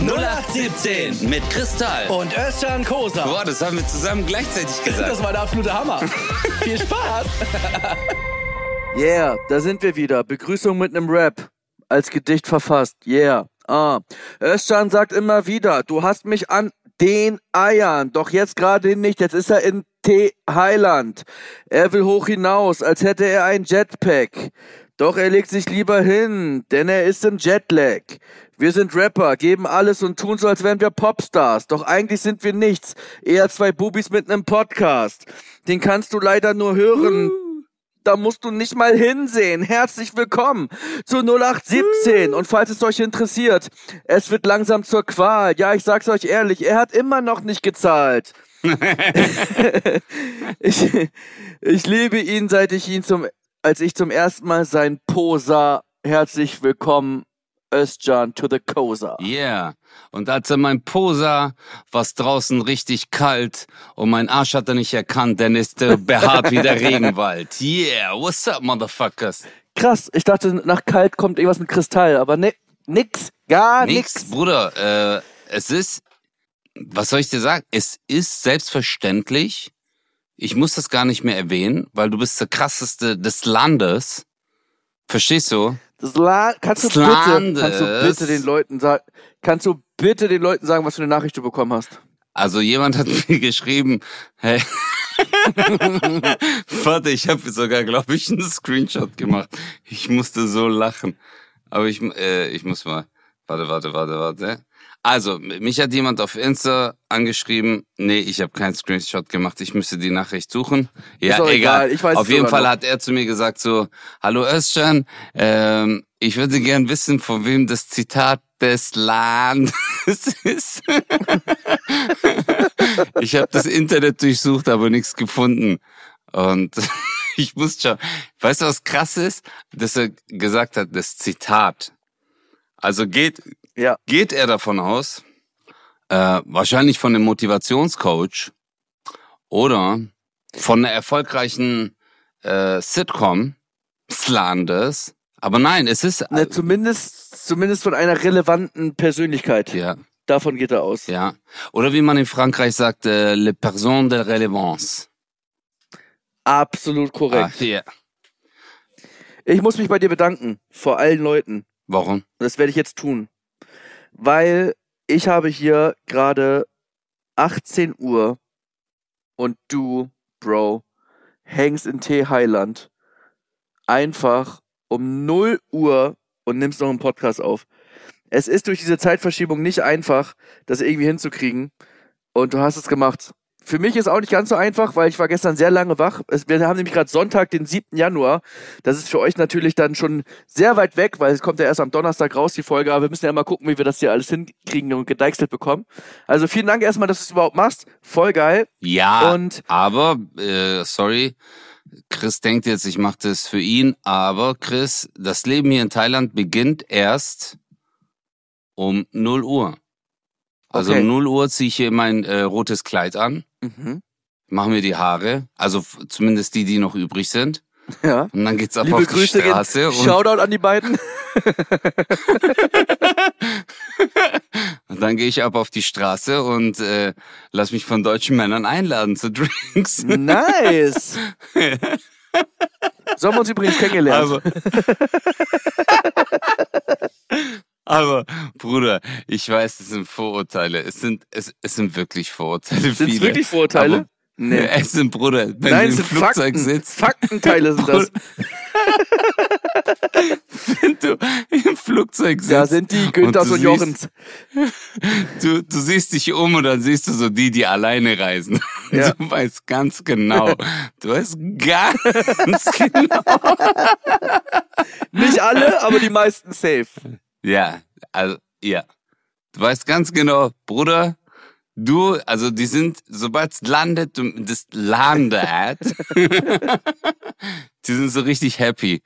0817 mit Kristall. Und Özcan Kosa. Boah, das haben wir zusammen gleichzeitig gesagt. Das war der absolute Hammer. Viel Spaß. Yeah, da sind wir wieder. Begrüßung mit nem Rap. Als Gedicht verfasst. Yeah. Ah. Özcan sagt immer wieder, du hast mich an den Eiern. Doch jetzt gerade nicht. Jetzt ist er in T Highland. Er will hoch hinaus, als hätte er ein Jetpack. Doch er legt sich lieber hin, denn er ist im Jetlag. Wir sind Rapper, geben alles und tun so, als wären wir Popstars. Doch eigentlich sind wir nichts. Eher zwei Bubis mit nem Podcast. Den kannst du leider nur hören. Da musst du nicht mal hinsehen. Herzlich willkommen zu 0817. Und falls es euch interessiert, es wird langsam zur Qual. Ja, ich sag's euch ehrlich, er hat immer noch nicht gezahlt. ich, ich liebe ihn, seit ich ihn zum, als ich zum ersten Mal sein Posa. Herzlich willkommen, Özcan, to the Kosa. Yeah. Und als er mein Posa, war's draußen richtig kalt und mein Arsch hat er nicht erkannt, denn ist äh, behaart wie der Regenwald. Yeah, what's up, motherfuckers? Krass, ich dachte, nach kalt kommt irgendwas mit Kristall, aber ne, nix, gar Nix, nix. Bruder, äh, es ist, was soll ich dir sagen? Es ist selbstverständlich, ich muss das gar nicht mehr erwähnen, weil du bist der krasseste des Landes. Verstehst du? Das La kannst du bitte, kannst du bitte den Leuten sagen, kannst du bitte den Leuten sagen, was für eine Nachricht du bekommen hast? Also jemand hat mir geschrieben, hey, warte, ich habe sogar, glaube ich, einen Screenshot gemacht. Ich musste so lachen. Aber ich, äh, ich muss mal, warte, warte, warte, warte. Also, mich hat jemand auf Insta angeschrieben. Nee, ich habe keinen Screenshot gemacht. Ich müsste die Nachricht suchen. Ja, auch egal, ich weiß auf jeden Fall noch. hat er zu mir gesagt so, hallo Özcan, ähm, ich würde gern wissen, von wem das Zitat des Landes ist. ich habe das Internet durchsucht, aber nichts gefunden. Und ich muss schon, weißt du, was krass ist? Dass er gesagt hat, das Zitat. Also geht, Ja. geht er davon aus, äh, wahrscheinlich von einem Motivationscoach oder von einer erfolgreichen äh, Sitcom des Landes. Aber nein, es ist Ne, zumindest, zumindest von einer relevanten Persönlichkeit. ja, Davon geht er aus. ja. Oder wie man in Frankreich sagt, äh, le personne de relevance. Absolut korrekt. ja. Ich muss mich bei dir bedanken. Vor allen Leuten. Warum? Das werde ich jetzt tun. Weil ich habe hier gerade 18 Uhr und du, Bro, hängst in T Highland einfach um 0 Uhr und nimmst noch einen Podcast auf. Es ist durch diese Zeitverschiebung nicht einfach, das irgendwie hinzukriegen. Und du hast es gemacht. Für mich ist auch nicht ganz so einfach, weil ich war gestern sehr lange wach. Es, wir haben nämlich gerade Sonntag, den 7. Januar. Das ist für euch natürlich dann schon sehr weit weg, weil es kommt ja erst am Donnerstag raus, die Folge. Aber wir müssen ja mal gucken, wie wir das hier alles hinkriegen und gedeichselt bekommen. Also vielen Dank erstmal, dass du es überhaupt machst. Voll geil. Ja, Und- aber, äh, sorry, Chris denkt jetzt, ich mache das für ihn, aber Chris, das Leben hier in Thailand beginnt erst um 0 Uhr. Also Okay. um 0 Uhr ziehe ich hier mein äh, rotes Kleid an, Mhm. mache mir die Haare, also zumindest die, die noch übrig sind. Ja. Und dann geht's ab Liebe auf die Grüße, Straße. gehen. Und, Shoutout an die beiden. und dann gehe ich ab auf die Straße und äh, lass mich von deutschen Männern einladen zu Drinks. Nice. So haben wir uns übrigens kennengelernt. Aber, aber Bruder, ich weiß, es sind Vorurteile. Es sind, es, es sind wirklich Vorurteile. Sind es wirklich Vorurteile? Aber, nee. Es sind Bruder, wenn Nein, es im sind Flugzeug Fakten. sitzt, Faktenteile sind das. wenn du im Flugzeug sitzt. Da sind die Günthers und, siehst- Jochens. Du, du siehst dich um und dann siehst du so die, die alleine reisen. Ja. Du weißt ganz genau. Du weißt ganz genau. Nicht alle, aber die meisten safe. Ja, also, ja. Du weißt ganz genau, Bruder, du, also die sind, sobald es landet, das landet, die sind so richtig happy.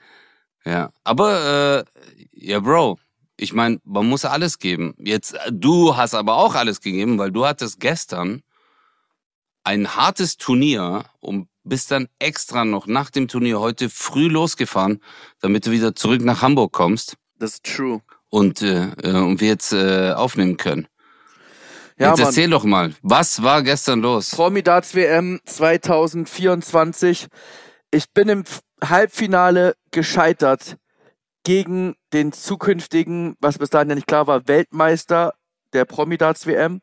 Ja, aber, äh, ja, Bro, ich meine, man muss alles geben. Jetzt, du hast aber auch alles gegeben, weil du hattest gestern ein hartes Turnier und bist dann extra noch nach dem Turnier heute früh losgefahren, damit du wieder zurück nach Hamburg kommst. Das ist true. Und, äh, äh, und wir jetzt äh, aufnehmen können. Ja, jetzt Mann. erzähl doch mal, was war gestern los? Promidats WM 2024. Ich bin im Halbfinale gescheitert gegen den zukünftigen, was bis dahin ja nicht klar war, Weltmeister der Promidats WM.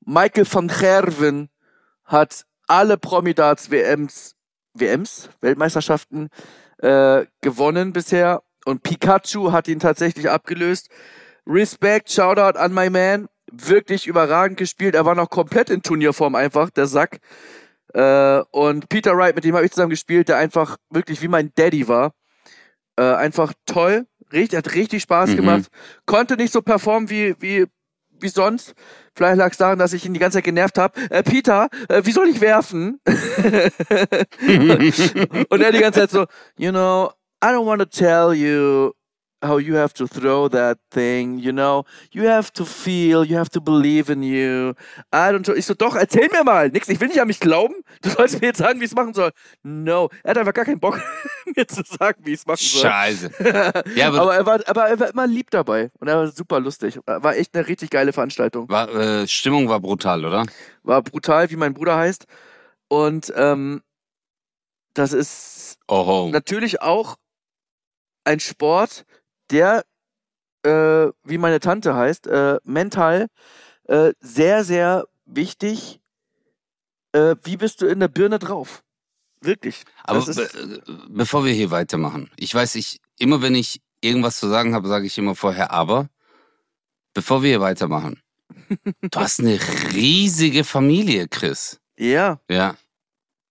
Michael van Gerwen hat alle Promidats WMs, WMs, Weltmeisterschaften äh, gewonnen bisher und Pikachu hat ihn tatsächlich abgelöst. Respect, Shoutout an my man. Wirklich überragend gespielt. Er war noch komplett in Turnierform einfach, der Sack. Äh, und Peter Wright, mit dem habe ich zusammen gespielt, der einfach wirklich wie mein Daddy war. Äh, einfach toll. Richtig, hat richtig Spaß Mhm. gemacht. Konnte nicht so performen wie, wie, wie sonst. Vielleicht lag es daran, dass ich ihn die ganze Zeit genervt habe. Äh, Peter, äh, wie soll ich werfen? Und er die ganze Zeit so, you know, I don't want to tell you how you have to throw that thing, you know, you have to feel, you have to believe in you. I don't know. Ich so, doch, erzähl mir mal. Nix, ich will nicht an mich glauben. Du sollst mir jetzt sagen, wie ich es machen soll. No. Er hat einfach gar keinen Bock, mir zu sagen, wie ich es machen soll. Scheiße. Ja, aber, Aber er, war, aber er war immer lieb dabei. Und er war super lustig. War echt eine richtig geile Veranstaltung. war, äh, Stimmung war brutal, oder? War brutal, wie mein Bruder heißt. Und ähm, das ist Oho. natürlich auch ein Sport, der, äh, wie meine Tante heißt, äh, mental äh, sehr, sehr wichtig. Äh, wie bist du in der Birne drauf? Wirklich. Aber be bevor wir hier weitermachen, ich weiß, ich immer wenn ich irgendwas zu sagen habe, sage ich immer vorher aber. Bevor wir hier weitermachen, du hast eine riesige Familie, Chris. ja. Ja.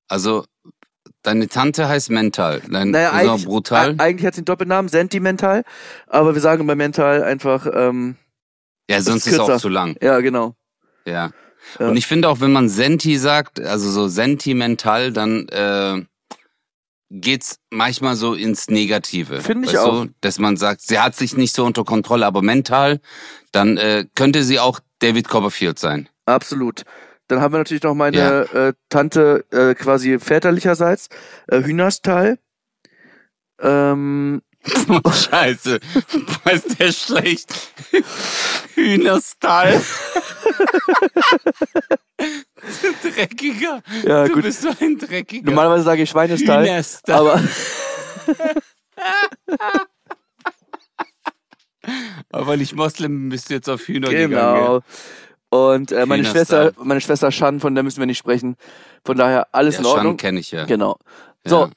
Also deine Tante heißt Mental, dein Naja, eigentlich, Brutal. eigentlich hat sie einen Doppelnamen, Sentimental, aber wir sagen bei Mental einfach, ähm, ja, sonst ist es auch zu lang. ja, genau. Ja. Ja. Und ich finde auch, wenn man Senti sagt, also so sentimental, dann äh, geht's manchmal so ins Negative. Finde ich auch. Du? Dass man sagt, sie hat sich nicht so unter Kontrolle, aber mental, dann äh, könnte sie auch David Copperfield sein. Absolut. Dann haben wir natürlich noch meine Ja. äh, Tante äh, quasi väterlicherseits, äh, Hühnerstal. Ähm, Scheiße, ist der schlecht? Hühnerstall. Dreckiger. Ja, du gut. bist so ein Dreckiger. normalerweise sage ich Schweinestall, Hühnerstall. aber Aber weil ich Moslem bin, bist du jetzt auf Hühner gegangen. gell? genau. Und äh, meine. Schwester, meine Schwester Shan, von der müssen wir nicht sprechen. Von daher alles in Ja, Schan Ordnung. kenne ich ja. Genau. Ja. So,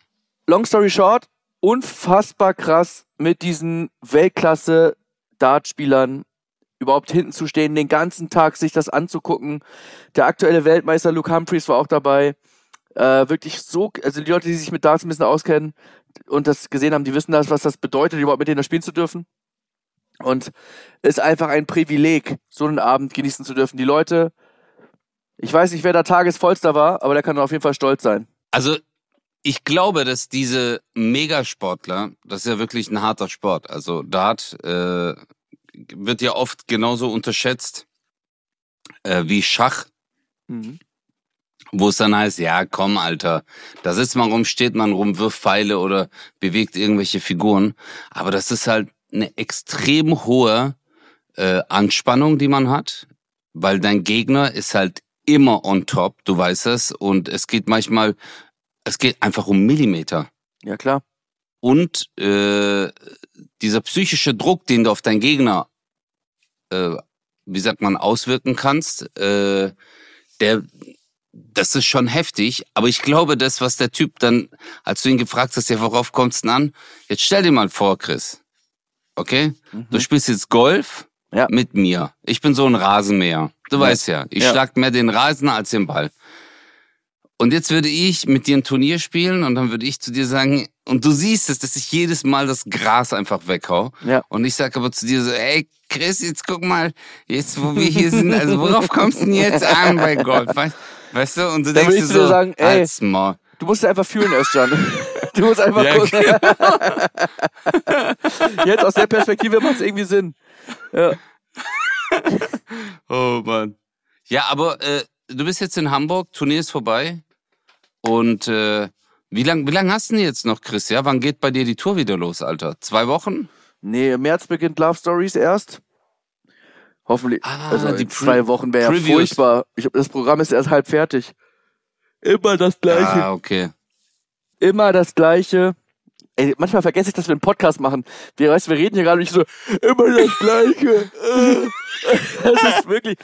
long story short, unfassbar krass mit diesen Weltklasse-Dartspielern überhaupt hinten zu stehen, den ganzen Tag sich das anzugucken. Der aktuelle Weltmeister Luke Humphreys war auch dabei. Äh, wirklich so, also die Leute, die sich mit Darts ein bisschen auskennen und das gesehen haben, die wissen das, was das bedeutet, überhaupt mit denen da spielen zu dürfen. Und ist einfach ein Privileg, so einen Abend genießen zu dürfen. Die Leute, ich weiß nicht, wer da Tagesvollster war, aber der kann auf jeden Fall stolz sein. Also ich glaube, dass diese Megasportler, das ist ja wirklich ein harter Sport. Also Dart äh, wird ja oft genauso unterschätzt äh, wie Schach, Mhm. wo es dann heißt, ja komm Alter, da sitzt man rum, steht man rum, wirft Pfeile oder bewegt irgendwelche Figuren. Aber das ist halt eine extrem hohe äh, Anspannung, die man hat, weil dein Gegner ist halt immer on top, du weißt es, und es geht manchmal, es geht einfach um Millimeter. Ja, klar. Und äh, dieser psychische Druck, den du auf deinen Gegner, äh, wie sagt man, auswirken kannst, äh, der, das ist schon heftig. Aber ich glaube, das, was der Typ dann, als du ihn gefragt hast, ja, worauf kommt's denn an? Jetzt stell dir mal vor, Chris. Okay? Du spielst jetzt Golf Mhm. Ja. mit mir. Ich bin so ein Rasenmäher. Du weißt ja, ich Ja. schlag mehr den Rasen als den Ball. Und jetzt würde ich mit dir ein Turnier spielen und dann würde ich zu dir sagen, und du siehst es, dass ich jedes Mal das Gras einfach weghau. Ja. Und ich sag aber zu dir so, ey Chris, jetzt guck mal, jetzt wo wir hier sind, also worauf kommst du denn jetzt an bei Golf? Weißt, weißt du? Und du Dann denkst dir so, sagen, ey, halt's Maul. Du musst einfach fühlen, Özcan. Du musst einfach Ja, gucken. Jetzt aus der Perspektive macht es irgendwie Sinn. Ja. Oh Mann. Ja, aber äh, du bist jetzt in Hamburg, Turnier ist vorbei. Und äh, wie lang, wie lang hast du denn jetzt noch, Chris? Ja, wann geht bei dir die Tour wieder los, Alter? Zwei Wochen? Nee, im März beginnt Love Stories erst. Hoffentlich. Ah, also die zwei Wochen wäre ja furchtbar. Ich, das Programm ist erst halb fertig. Immer das Gleiche. Ah, okay. Immer das Gleiche. Ey, manchmal vergesse ich, dass wir einen Podcast machen. Wir, weißt, wir reden hier gerade nicht so, immer das Gleiche. Das ist wirklich.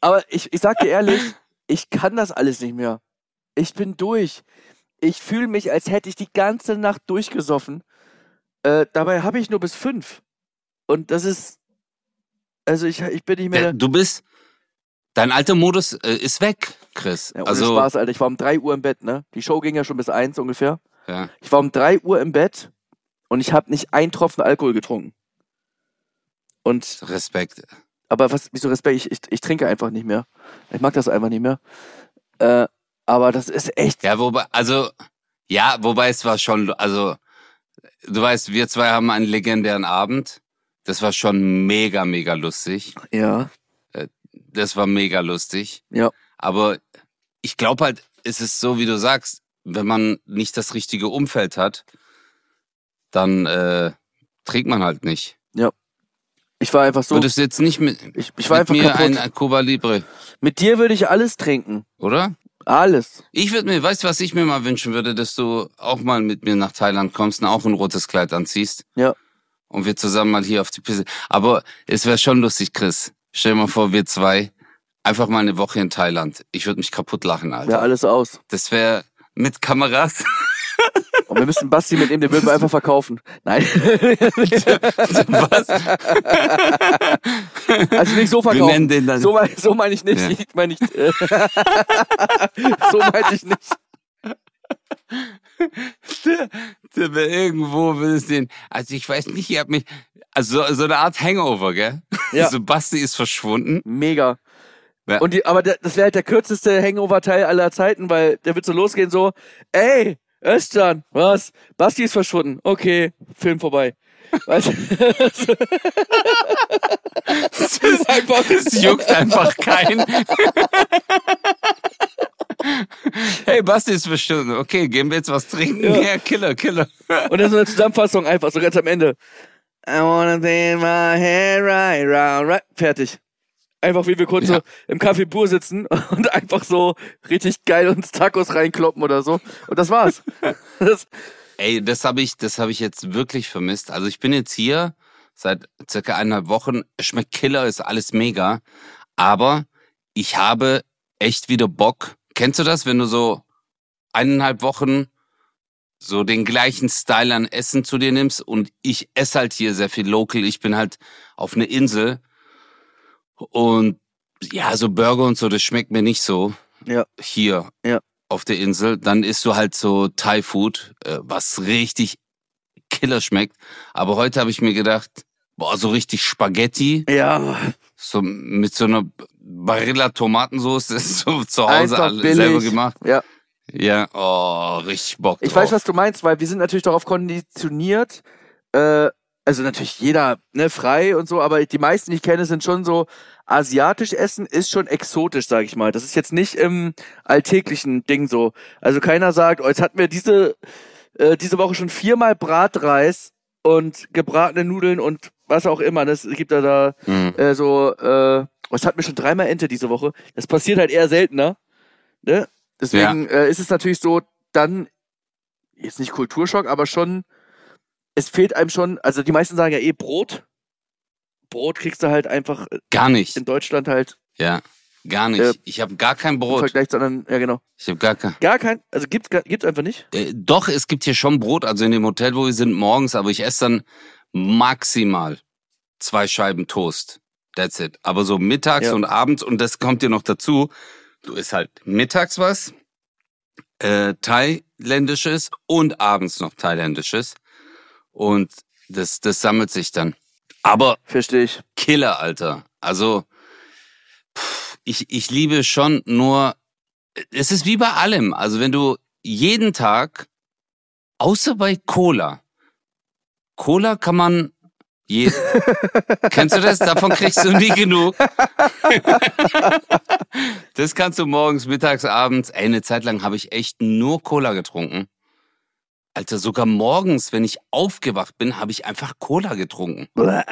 Aber ich, ich sag dir ehrlich, ich kann das alles nicht mehr. Ich bin durch. Ich fühle mich, als hätte ich die ganze Nacht durchgesoffen. Äh, dabei habe ich nur bis fünf. Und das ist. Also ich, ich bin nicht mehr. Du bist, dein alter Modus äh, ist weg, Chris. Ja, ohne also, Spaß, Alter. Ich war um 3 Uhr im Bett, ne? Die Show ging ja schon bis 1 ungefähr. ja. Ich war um 3 Uhr im Bett und ich habe nicht einen Tropfen Alkohol getrunken. Und, Respekt. aber was, wieso Respekt? Ich, ich, ich trinke einfach nicht mehr. Ich mag das einfach nicht mehr. Äh, aber das ist echt. Ja, wobei, also, ja, wobei es war schon, also, du weißt, wir zwei haben einen legendären Abend. Das war schon mega, mega lustig. Ja. Das war mega lustig. Ja. Aber ich glaube halt, es ist so, wie du sagst, wenn man nicht das richtige Umfeld hat, dann äh, trinkt man halt nicht. Ich war einfach so. Würdest du jetzt nicht mit, Ich, ich war mit einfach mir kaputt. ein, ein Cuba Libre, Mit dir würde ich alles trinken. oder? Alles. Ich würde mir, weißt du, was ich mir mal wünschen würde, dass du auch mal mit mir nach Thailand kommst und auch ein rotes Kleid anziehst. Ja. Und wir zusammen mal hier auf die Piste. Aber es wäre schon lustig, Chris. Stell dir mal vor, wir zwei einfach mal eine Woche in Thailand. Ich würde mich kaputt lachen, Alter. Ja, alles aus. Das wäre mit Kameras. Und wir müssen Basti mitnehmen, den würden wir einfach verkaufen. Nein. was? Also nicht so Wir verkaufen. nennen den dann. So, mein, so meine ich nicht. Ja. Ich meine nicht. So meinte ich nicht. irgendwo will es den. Also ich weiß nicht, ihr habt mich. Also so, eine Art Hangover, gell? Ja. So Basti ist verschwunden. Mega. Ja. Und die, aber das wäre halt der kürzeste Hangover-Teil aller Zeiten, weil der wird so losgehen so, ey, Özcan, was? Basti ist verschwunden. Okay, Film vorbei. Weißt du? Das ist einfach, es juckt einfach keinen. Hey, Basti ist bestimmt. Okay, gehen wir jetzt was trinken? Ja. Ja, Killer, Killer. Und dann so eine Zusammenfassung einfach, so ganz am Ende. I wanna take my head right round, right. Fertig. Einfach wie wir kurz Ja. so im Café Bur sitzen und einfach so richtig geil uns Tacos reinkloppen oder so. Und das war's. das, Ey, das habe ich, das habe ich jetzt wirklich vermisst. Also ich bin jetzt hier seit circa eineinhalb Wochen. Es schmeckt Killer, ist alles mega. Aber ich habe echt wieder Bock. Kennst du das, wenn du so eineinhalb Wochen so den gleichen Style an Essen zu dir nimmst und ich esse halt hier sehr viel local. Ich bin halt auf einer Insel und ja, so Burger und so, das schmeckt mir nicht so. Ja. Hier Ja. auf der Insel. Dann isst du halt so Thai Food, äh, was richtig killer schmeckt. Aber heute habe ich mir gedacht, boah, so richtig Spaghetti, ja, so mit so einer Barilla Tomatensauce, ist so zu Hause Einfach alle billig. selber gemacht. ja. Ja, oh, richtig Bock Ich drauf. weiß, was du meinst, weil wir sind natürlich darauf konditioniert, äh, also natürlich jeder, ne, frei und so, aber die meisten, die ich kenne, sind schon so, asiatisch essen ist schon exotisch, sag ich mal. Das ist jetzt nicht im alltäglichen Ding so. Also keiner sagt, oh, jetzt hatten wir diese, äh, diese Woche schon viermal Bratreis und gebratene Nudeln und was auch immer. Das gibt da da Mhm. äh, so, äh, was hatten wir schon dreimal Ente diese Woche. Das passiert halt eher seltener. Ne? Deswegen äh, ist es natürlich so, dann, jetzt nicht Kulturschock, aber schon, es fehlt einem schon, also die meisten sagen ja eh Brot. Brot kriegst du halt einfach Gar nicht. in Deutschland halt Ja, gar nicht. Äh, ich habe gar kein im Brot. Vergleich zu anderen, ja genau. Ich habe gar kein. Gar kein, also gibt's, gibt's einfach nicht. Äh, doch, es gibt hier schon Brot, also in dem Hotel, wo wir sind, morgens, aber ich esse dann maximal zwei Scheiben Toast. That's it. Aber so mittags Ja. und abends, und das kommt dir noch dazu, du isst halt mittags was, äh, thailändisches und abends noch thailändisches. Und das, das sammelt sich dann. Aber Verstehe ich. Killer, Alter. Also, pff, ich, ich liebe schon nur, es ist wie bei allem. Also, wenn du jeden Tag, außer bei Cola, Cola kann man je, kennst du das? Davon kriegst du nie genug. das kannst du morgens, mittags, abends. Ey, eine Zeit lang habe ich echt nur Cola getrunken. Alter, sogar morgens, wenn ich aufgewacht bin, habe ich einfach Cola getrunken. Bäh,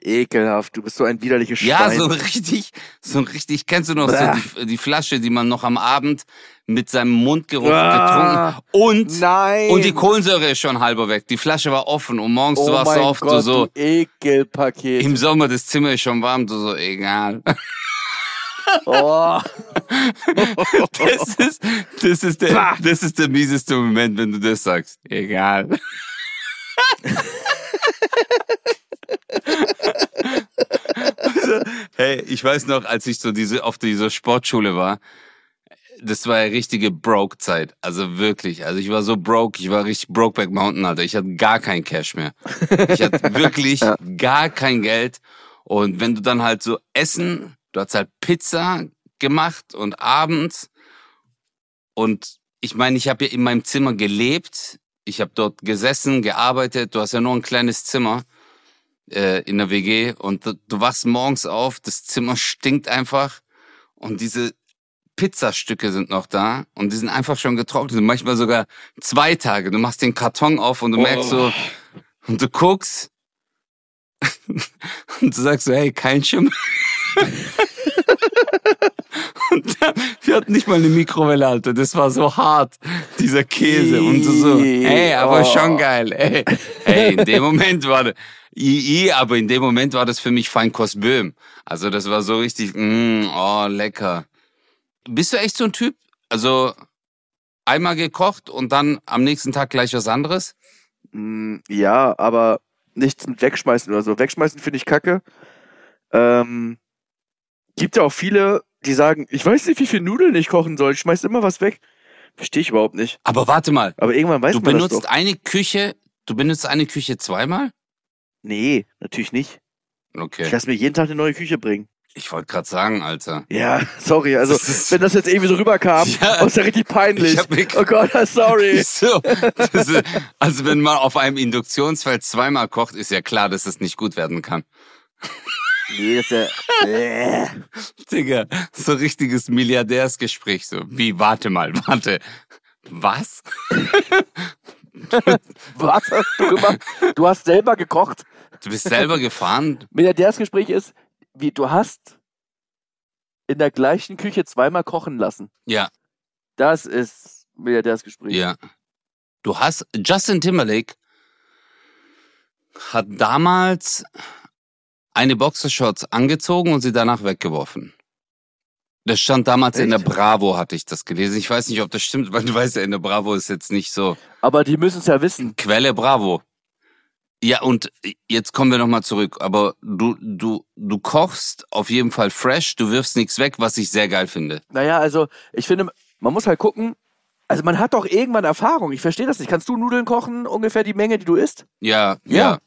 ekelhaft, du bist so ein widerliches Schwein. Ja, so richtig, so richtig, kennst du noch so Bäh. die, die Flasche, die man noch am Abend mit seinem Mundgeruch Ah. getrunken und Nein. und die Kohlensäure ist schon halber weg. Die Flasche war offen und morgens oh du warst so oft Gott, so du Ekelpaket. im Sommer das Zimmer ist schon warm, du so egal. oh. Das ist das ist der das ist der mieseste Moment, wenn du das sagst. Egal. Also, hey, ich weiß noch, als ich so diese auf dieser Sportschule war, das war ja richtige Broke-Zeit. Also wirklich. Also ich war so broke, ich war richtig Brokeback Mountain, Alter. Ich hatte gar kein Cash mehr. Ich hatte wirklich gar kein Geld. Und wenn du dann halt so essen, du hast halt Pizza gemacht und abends. Und ich meine, ich habe ja in meinem Zimmer gelebt. Ich habe dort gesessen, gearbeitet. Du hast ja nur ein kleines Zimmer äh, in der WG. Und du, wachst morgens auf, das Zimmer stinkt einfach. Und diese Pizzastücke sind noch da und die sind einfach schon getrocknet. Manchmal sogar zwei Tage. Du machst den Karton auf und du merkst so, und du guckst und du sagst so, hey, kein Schimmel. Und dann, wir hatten nicht mal eine Mikrowelle, Alter. Das war so hart, dieser Käse. Und so, hey, aber Oh. schon geil. Ey, hey, in dem Moment war das, II, aber in dem Moment war das für mich Feinkost Böhm. Also das war so richtig, mm, oh, lecker. Bist du echt so ein Typ? Also einmal gekocht und dann am nächsten Tag gleich was anderes? Mm, Ja, aber nichts mit wegschmeißen oder so. Wegschmeißen finde ich kacke. Ähm, gibt ja auch viele, die sagen, ich weiß nicht, wie viel Nudeln ich kochen soll. Ich schmeiß immer was weg. Verstehe ich überhaupt nicht. Aber warte mal, Aber irgendwann weiß du man das benutzt doch. eine Küche, du benutzt eine Küche zweimal? Nee, natürlich nicht. Ich Okay. lasse mir jeden Tag eine neue Küche bringen. Ich wollte gerade sagen, Alter. Ja, sorry. Also, Das wenn das jetzt irgendwie so rüberkam, Ja. ist ja richtig peinlich. Ich oh Gott, sorry. So, das ist, also wenn man auf einem Induktionsfeld zweimal kocht, ist ja klar, dass es nicht gut werden kann. Nee, das ist ja. Äh. Digga, so richtiges Milliardärsgespräch, so. Wie, warte mal, warte. Was? Was hast du gemacht? Du hast selber gekocht. Du bist selber gefahren? Milliardärsgespräch ist, wie du hast in der gleichen Küche zweimal kochen lassen. Ja, Das ist Milliardärsgespräch. ja. Du hast, Justin Timberlake hat damals eine Boxershorts angezogen und sie danach weggeworfen. Das stand damals in der Echt? Bravo, hatte ich das gelesen. Ich weiß nicht, ob das stimmt, weil du weißt ja, in der Bravo ist jetzt nicht so. Aber die müssen es ja wissen. Quelle Bravo. Ja, und jetzt kommen wir nochmal zurück. Aber du, du, du kochst auf jeden Fall fresh, du wirfst nichts weg, was ich sehr geil finde. Naja, also ich finde, man muss halt gucken. Also man hat doch irgendwann Erfahrung. Ich verstehe das nicht. Kannst du Nudeln kochen, ungefähr die Menge, die du isst? Ja, ja. Ja.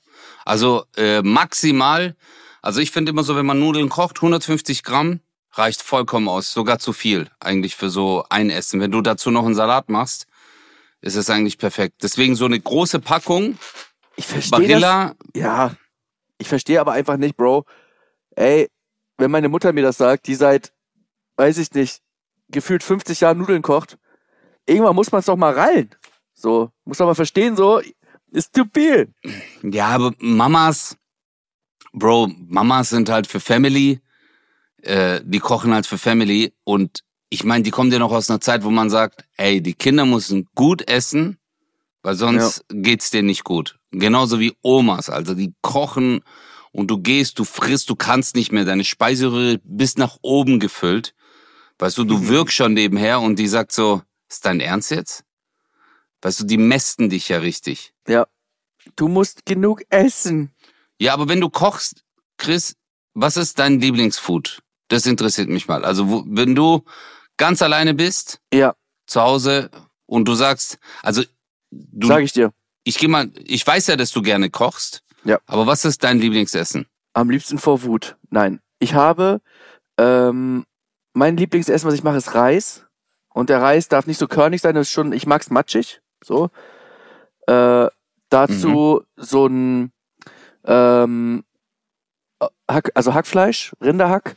Also äh, maximal, also ich finde immer so, wenn man Nudeln kocht, 150 Gramm reicht vollkommen aus, sogar zu viel eigentlich für so ein Essen. Wenn du dazu noch einen Salat machst, ist es eigentlich perfekt. Deswegen so eine große Packung Ich verstehe das. Barilla, Ja, ich verstehe aber einfach nicht, Bro. Ey, wenn meine Mutter mir das sagt, die seit, weiß ich nicht, gefühlt 50 Jahren Nudeln kocht, irgendwann muss man es doch mal rallen. So, muss doch mal verstehen, so, ist zu viel. Ja, aber Mamas, Bro, Mamas sind halt für Family, äh, die kochen halt für Family und ich meine, die kommen ja noch aus einer Zeit, wo man sagt, ey, die Kinder müssen gut essen, weil sonst geht's denen nicht gut. Genauso wie Omas, also die kochen und du gehst, du frisst, du kannst nicht mehr, deine Speiseröhre bis nach oben gefüllt. Weißt du, du wirkst schon nebenher und die sagt so, ist dein Ernst jetzt? Weißt du, die mästen dich ja richtig. Ja. Du musst genug essen. Ja, aber wenn du kochst, Chris, was ist dein Lieblingsfood? Das interessiert mich mal. Also, wo, wenn du ganz alleine bist, Ja, zu Hause, und du sagst, also, du, sag ich dir. ich geh mal, ich weiß ja, dass du gerne kochst. Ja. Aber was ist dein Lieblingsessen? Am liebsten vor Wut. Nein. Ich habe, ähm, mein Lieblingsessen, was ich mache, ist Reis. Und der Reis darf nicht so körnig sein, das ist schon, ich mag's matschig. So. Äh, dazu so ein, ähm, Hack, also Hackfleisch, Rinderhack,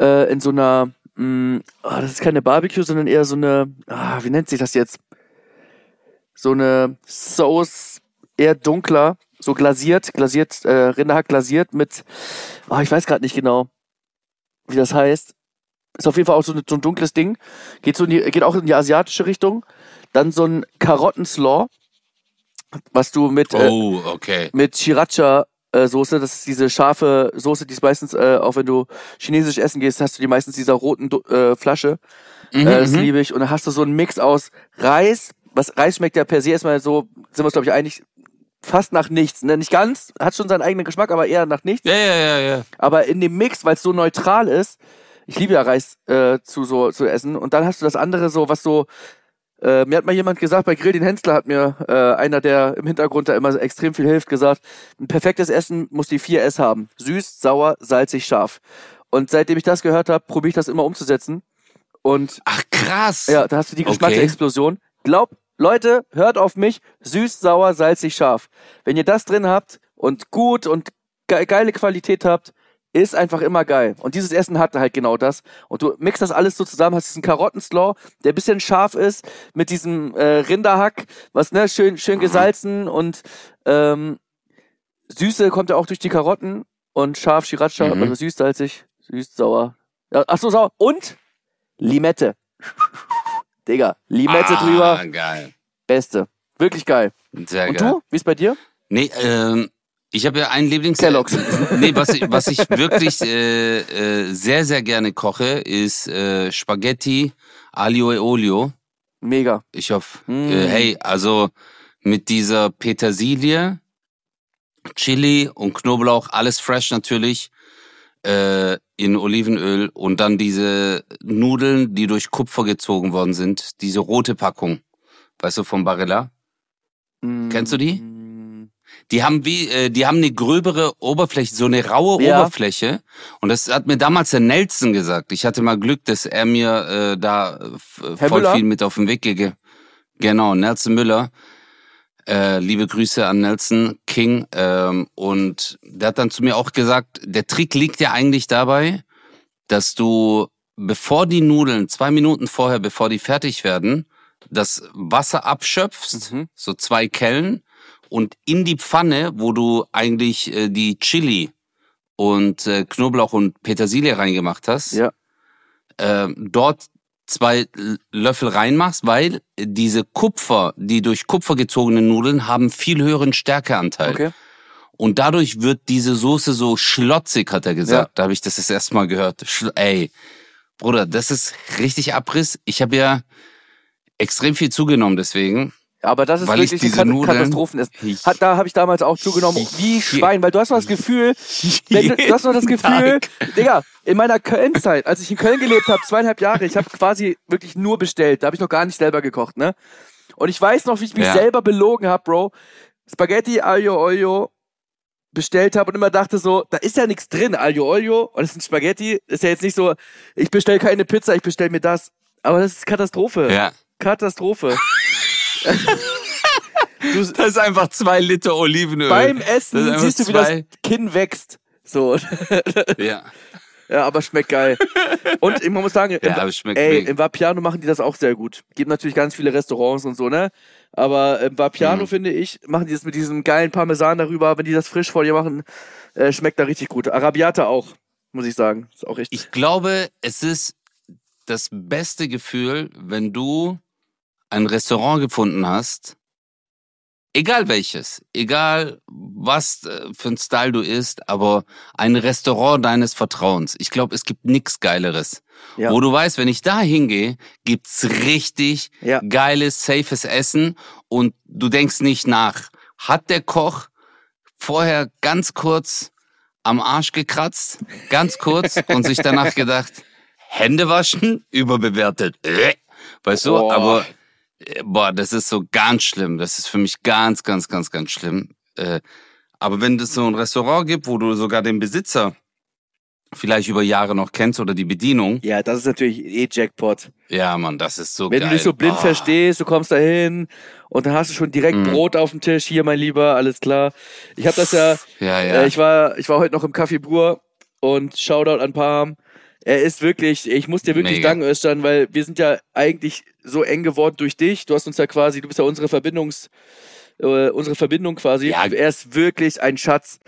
äh, in so einer, mh, oh, das ist keine Barbecue, sondern eher so eine, ah, wie nennt sich das jetzt? so eine Sauce, eher dunkler, so glasiert, glasiert, äh, Rinderhack glasiert mit, oh, ich weiß gerade nicht genau, wie das heißt. Ist auf jeden Fall auch so, ein- so ein dunkles Ding. Geht, so in die, geht auch in die asiatische Richtung. Dann so ein Karottenslaw, was du mit, äh, Oh, okay. mit Sriracha äh, Soße, das ist diese scharfe Soße, die ist meistens, äh, auch wenn du chinesisch essen gehst, hast du die meistens in dieser roten äh, Flasche. Mhm, Äh, das mhm. liebe ich. Und dann hast du so einen Mix aus Reis, was Reis schmeckt ja per se erstmal so, sind wir uns glaube ich einig, fast nach nichts. Ne? Nicht ganz, hat schon seinen eigenen Geschmack, aber eher nach nichts. Ja, ja, ja, ja. Aber in dem Mix, weil es so neutral ist, ich liebe ja Reis äh, zu so zu essen. Und dann hast du das andere so, was so, äh, mir hat mal jemand gesagt, bei Grill den Hensler hat mir äh, einer, der im Hintergrund da immer extrem viel hilft, gesagt, ein perfektes Essen muss die 4S haben. Süß, sauer, salzig, scharf. Und seitdem ich das gehört habe, probiere ich das immer umzusetzen. Und Ach, krass. ja, da hast du die Okay. Geschmacksexplosion. Glaub, Leute, hört auf mich. Süß, sauer, salzig, scharf. Wenn ihr das drin habt und gut und ge geile Qualität habt, ist einfach immer geil. Und dieses Essen hatte halt genau das. Und du mixt das alles so zusammen, hast diesen Karottenslaw, der ein bisschen scharf ist, mit diesem äh, Rinderhack, was ne, schön, schön gesalzen und ähm, Süße kommt ja auch durch die Karotten und scharf, Sriracha, Mhm. also süß, salzig, süß, sauer. Ja, ach so, sauer. Und Limette. Digga, Limette ah, drüber, geil. beste. Wirklich geil. Sehr Und geil. du? Wie ist bei dir? Nee, ähm, ich habe ja einen Lieblings... Kellogg's. nee, was ich, was ich wirklich äh, äh, sehr, sehr gerne koche, ist äh, Spaghetti Aglio e Olio. Mega. Ich hoffe, Mm. äh, hey, also mit dieser Petersilie, Chili und Knoblauch, alles fresh natürlich, äh, in Olivenöl und dann diese Nudeln, die durch Kupfer gezogen worden sind, diese rote Packung, weißt du, von Barilla. Mm, Kennst du die? Die haben wie, äh, die haben eine gröbere Oberfläche, so eine raue Ja. Oberfläche. Und das hat mir damals der Nelson gesagt. Ich hatte mal Glück, dass er mir äh, da äh, Herr voll Müller? viel mit auf den Weg gegeben. Genau, Nelson Müller. Äh, liebe Grüße an Nelson King. Ähm, und der hat dann zu mir auch gesagt, der Trick liegt ja eigentlich dabei, dass du, bevor die Nudeln, zwei Minuten vorher, bevor die fertig werden, das Wasser abschöpfst, Mhm. so zwei Kellen, und in die Pfanne, wo du eigentlich äh, die Chili und äh, Knoblauch und Petersilie reingemacht hast, Ja. ähm, dort zwei Löffel reinmachst, weil diese Kupfer, die durch Kupfer gezogenen Nudeln haben viel höheren Stärkeanteil. Okay. Und dadurch wird diese Soße so schlotzig, hat er gesagt. Ja. Da habe ich das das erste Mal gehört. Schl Ey, Bruder, das ist richtig Abriss. Ich habe ja extrem viel zugenommen deswegen. Aber das ist Weil ich wirklich diese ein Kat- Nudeln- Katastrophenessen. Ich- Hat, da habe ich damals auch zugenommen, wie Schwein, weil du hast noch das Gefühl, wenn du, du hast noch das Gefühl, Tag. Digga, in meiner Köln-Zeit, als ich in Köln gelebt habe, zweieinhalb Jahre, ich habe quasi wirklich nur bestellt. Da habe ich noch gar nicht selber gekocht, ne? Und ich weiß noch, wie ich mich Ja. selber belogen habe, Bro. Spaghetti, Aglio, Olio bestellt habe und immer dachte so, da ist ja nichts drin, Aglio, Olio und es sind Spaghetti. Ist ja jetzt nicht so, ich bestell keine Pizza, ich bestell mir das. Aber das ist Katastrophe. Ja. Katastrophe. Du, Das ist einfach zwei Liter Olivenöl. beim Essen siehst du, wie das Kinn wächst. So. Ja. ja, aber schmeckt geil. Und man muss sagen, im, Ja, ey, mega. im Vapiano machen die das auch sehr gut. Gibt natürlich ganz viele Restaurants und so, ne? Aber im Vapiano, Mhm. finde ich, machen die das mit diesem geilen Parmesan darüber. Wenn die das frisch vor dir machen, äh, schmeckt da richtig gut. Arabiata auch, muss ich sagen. Ist auch richtig. Ich glaube, es ist das beste Gefühl, wenn du ein Restaurant gefunden hast, egal welches, egal was äh, für ein Style du isst, aber ein Restaurant deines Vertrauens. Ich glaube, es gibt nichts Geileres. Ja. Wo du weißt, wenn ich da hingehe, gibt's richtig Ja. geiles, safes Essen und du denkst nicht nach. Hat der Koch vorher ganz kurz am Arsch gekratzt, ganz kurz und sich danach gedacht, Hände waschen, überbewertet. Äh. Weißt du, Boah. aber boah, das ist so ganz schlimm. Das ist für mich ganz, ganz, ganz, ganz schlimm. Äh, aber wenn es so ein Restaurant gibt, wo du sogar den Besitzer vielleicht über Jahre noch kennst oder die Bedienung, Ja, das ist natürlich eh Jackpot. ja, Mann, das ist so Wenn geil. du dich so blind Ah. verstehst, du kommst da hin und dann hast du schon direkt Mhm. Brot auf dem Tisch. Hier, mein Lieber, alles klar. Ich habe das ja, Ja, ja. Äh, ich war, ich war heute noch im Café Bur und Shoutout an Pam. Er ist wirklich, ich muss dir wirklich Mega. danken, Özcan, weil wir sind ja eigentlich so eng geworden durch dich. Du hast uns ja quasi, du bist ja unsere Verbindungs, äh, unsere Verbindung quasi. Ja. Er ist wirklich ein Schatz.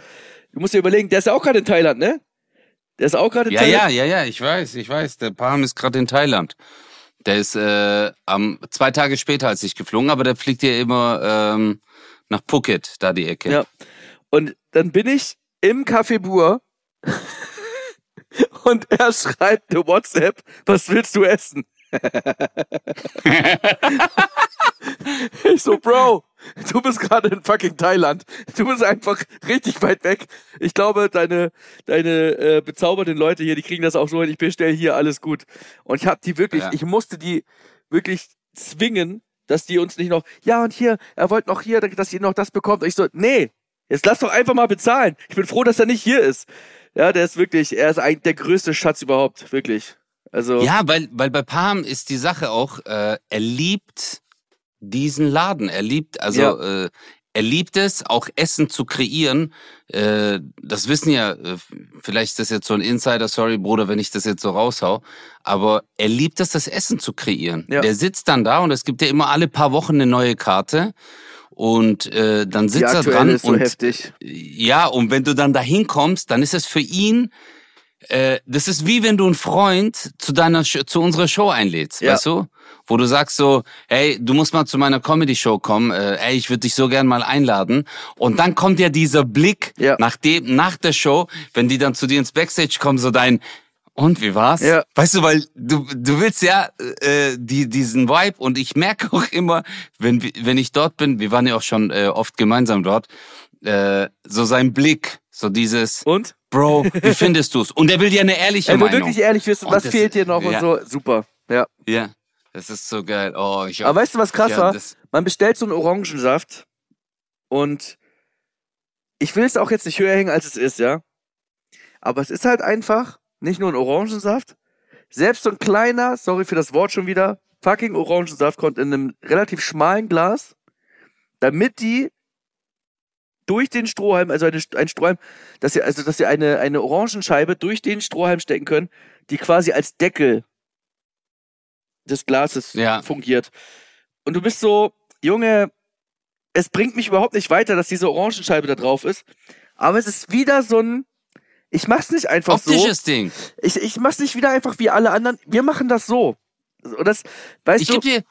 Du musst dir überlegen, der ist ja auch gerade in Thailand, ne? Der ist auch gerade in Ja, Thailand. ja, ja, ja, ich weiß, ich weiß. Der Palm ist gerade in Thailand. Der ist äh, am zwei Tage später als ich geflogen, aber der fliegt ja immer ähm, nach Phuket, da die Ecke. Ja. Und dann bin ich im Café Bur und er schreibt eine WhatsApp, was willst du essen? Ich so, Bro, du bist gerade in fucking Thailand. Du bist einfach richtig weit weg. Ich glaube, deine, deine äh, bezaubernden Leute hier, die kriegen das auch so hin. Ich bestell hier alles gut. Und ich hab die wirklich, Ja. ich musste die wirklich zwingen, dass die uns nicht noch, ja und hier, er wollte noch hier, dass ihr noch das bekommt. Und ich so, nee, jetzt lass doch einfach mal bezahlen. Ich bin froh, dass er nicht hier ist. Ja, der ist wirklich, er ist eigentlich der größte Schatz überhaupt, wirklich. Also, Ja, weil, weil bei Palm ist die Sache auch, äh, er liebt diesen Laden. Er liebt, also äh, er liebt es, auch Essen zu kreieren. Äh, das wissen ja, äh, vielleicht ist das jetzt so ein Insider, sorry Bruder, wenn ich das jetzt so raushau. Aber er liebt es, das Essen zu kreieren. Ja. Der sitzt dann da und es gibt ja immer alle paar Wochen eine neue Karte. Und äh, dann sitzt er dran ist so und heftig. ja, und wenn du dann dahin kommst, dann ist es für ihn, äh, das ist wie wenn du einen Freund zu deiner, zu unserer Show einlädst, Ja. weißt du? Wo du sagst so, hey, du musst mal zu meiner Comedy-Show kommen, äh, ey, ich würde dich so gern mal einladen. Und dann kommt ja dieser Blick Ja. nach dem, nach der Show, wenn die dann zu dir ins Backstage kommen, so dein, und wie war's? Ja. Weißt du, weil du, du willst ja äh, die, diesen Vibe und ich merke auch immer, wenn, wenn ich dort bin, wir waren ja auch schon äh, oft gemeinsam dort, äh, so sein Blick, so dieses, Und? Bro, wie findest du's? Und er will dir eine ehrliche Er will Meinung. wirklich ehrlich wissen, Und was das- fehlt dir noch ja. und so. Super. Ja. Ja, das ist so geil. Oh, ich Aber weißt du, was krass ja, war? Man bestellt so einen Orangensaft und ich will es auch jetzt nicht höher hängen, als es ist, ja. Aber es ist halt einfach nicht nur ein Orangensaft. Selbst so ein kleiner, sorry für das Wort schon wieder, fucking Orangensaft kommt in einem relativ schmalen Glas, damit die durch den Strohhalm, also eine, ein Strohhalm, dass sie, also, dass sie eine, eine Orangenscheibe durch den Strohhalm stecken können, die quasi als Deckel des Glases Ja. fungiert. Und du bist so, Junge, es bringt mich überhaupt nicht weiter, dass diese Orangenscheibe da drauf ist. Aber es ist wieder so ein, ich mach's nicht einfach so. Optisches Ding. Ich, ich mach's nicht wieder einfach wie alle anderen. Wir machen das so. Und das, weißt Ich du, geb dir,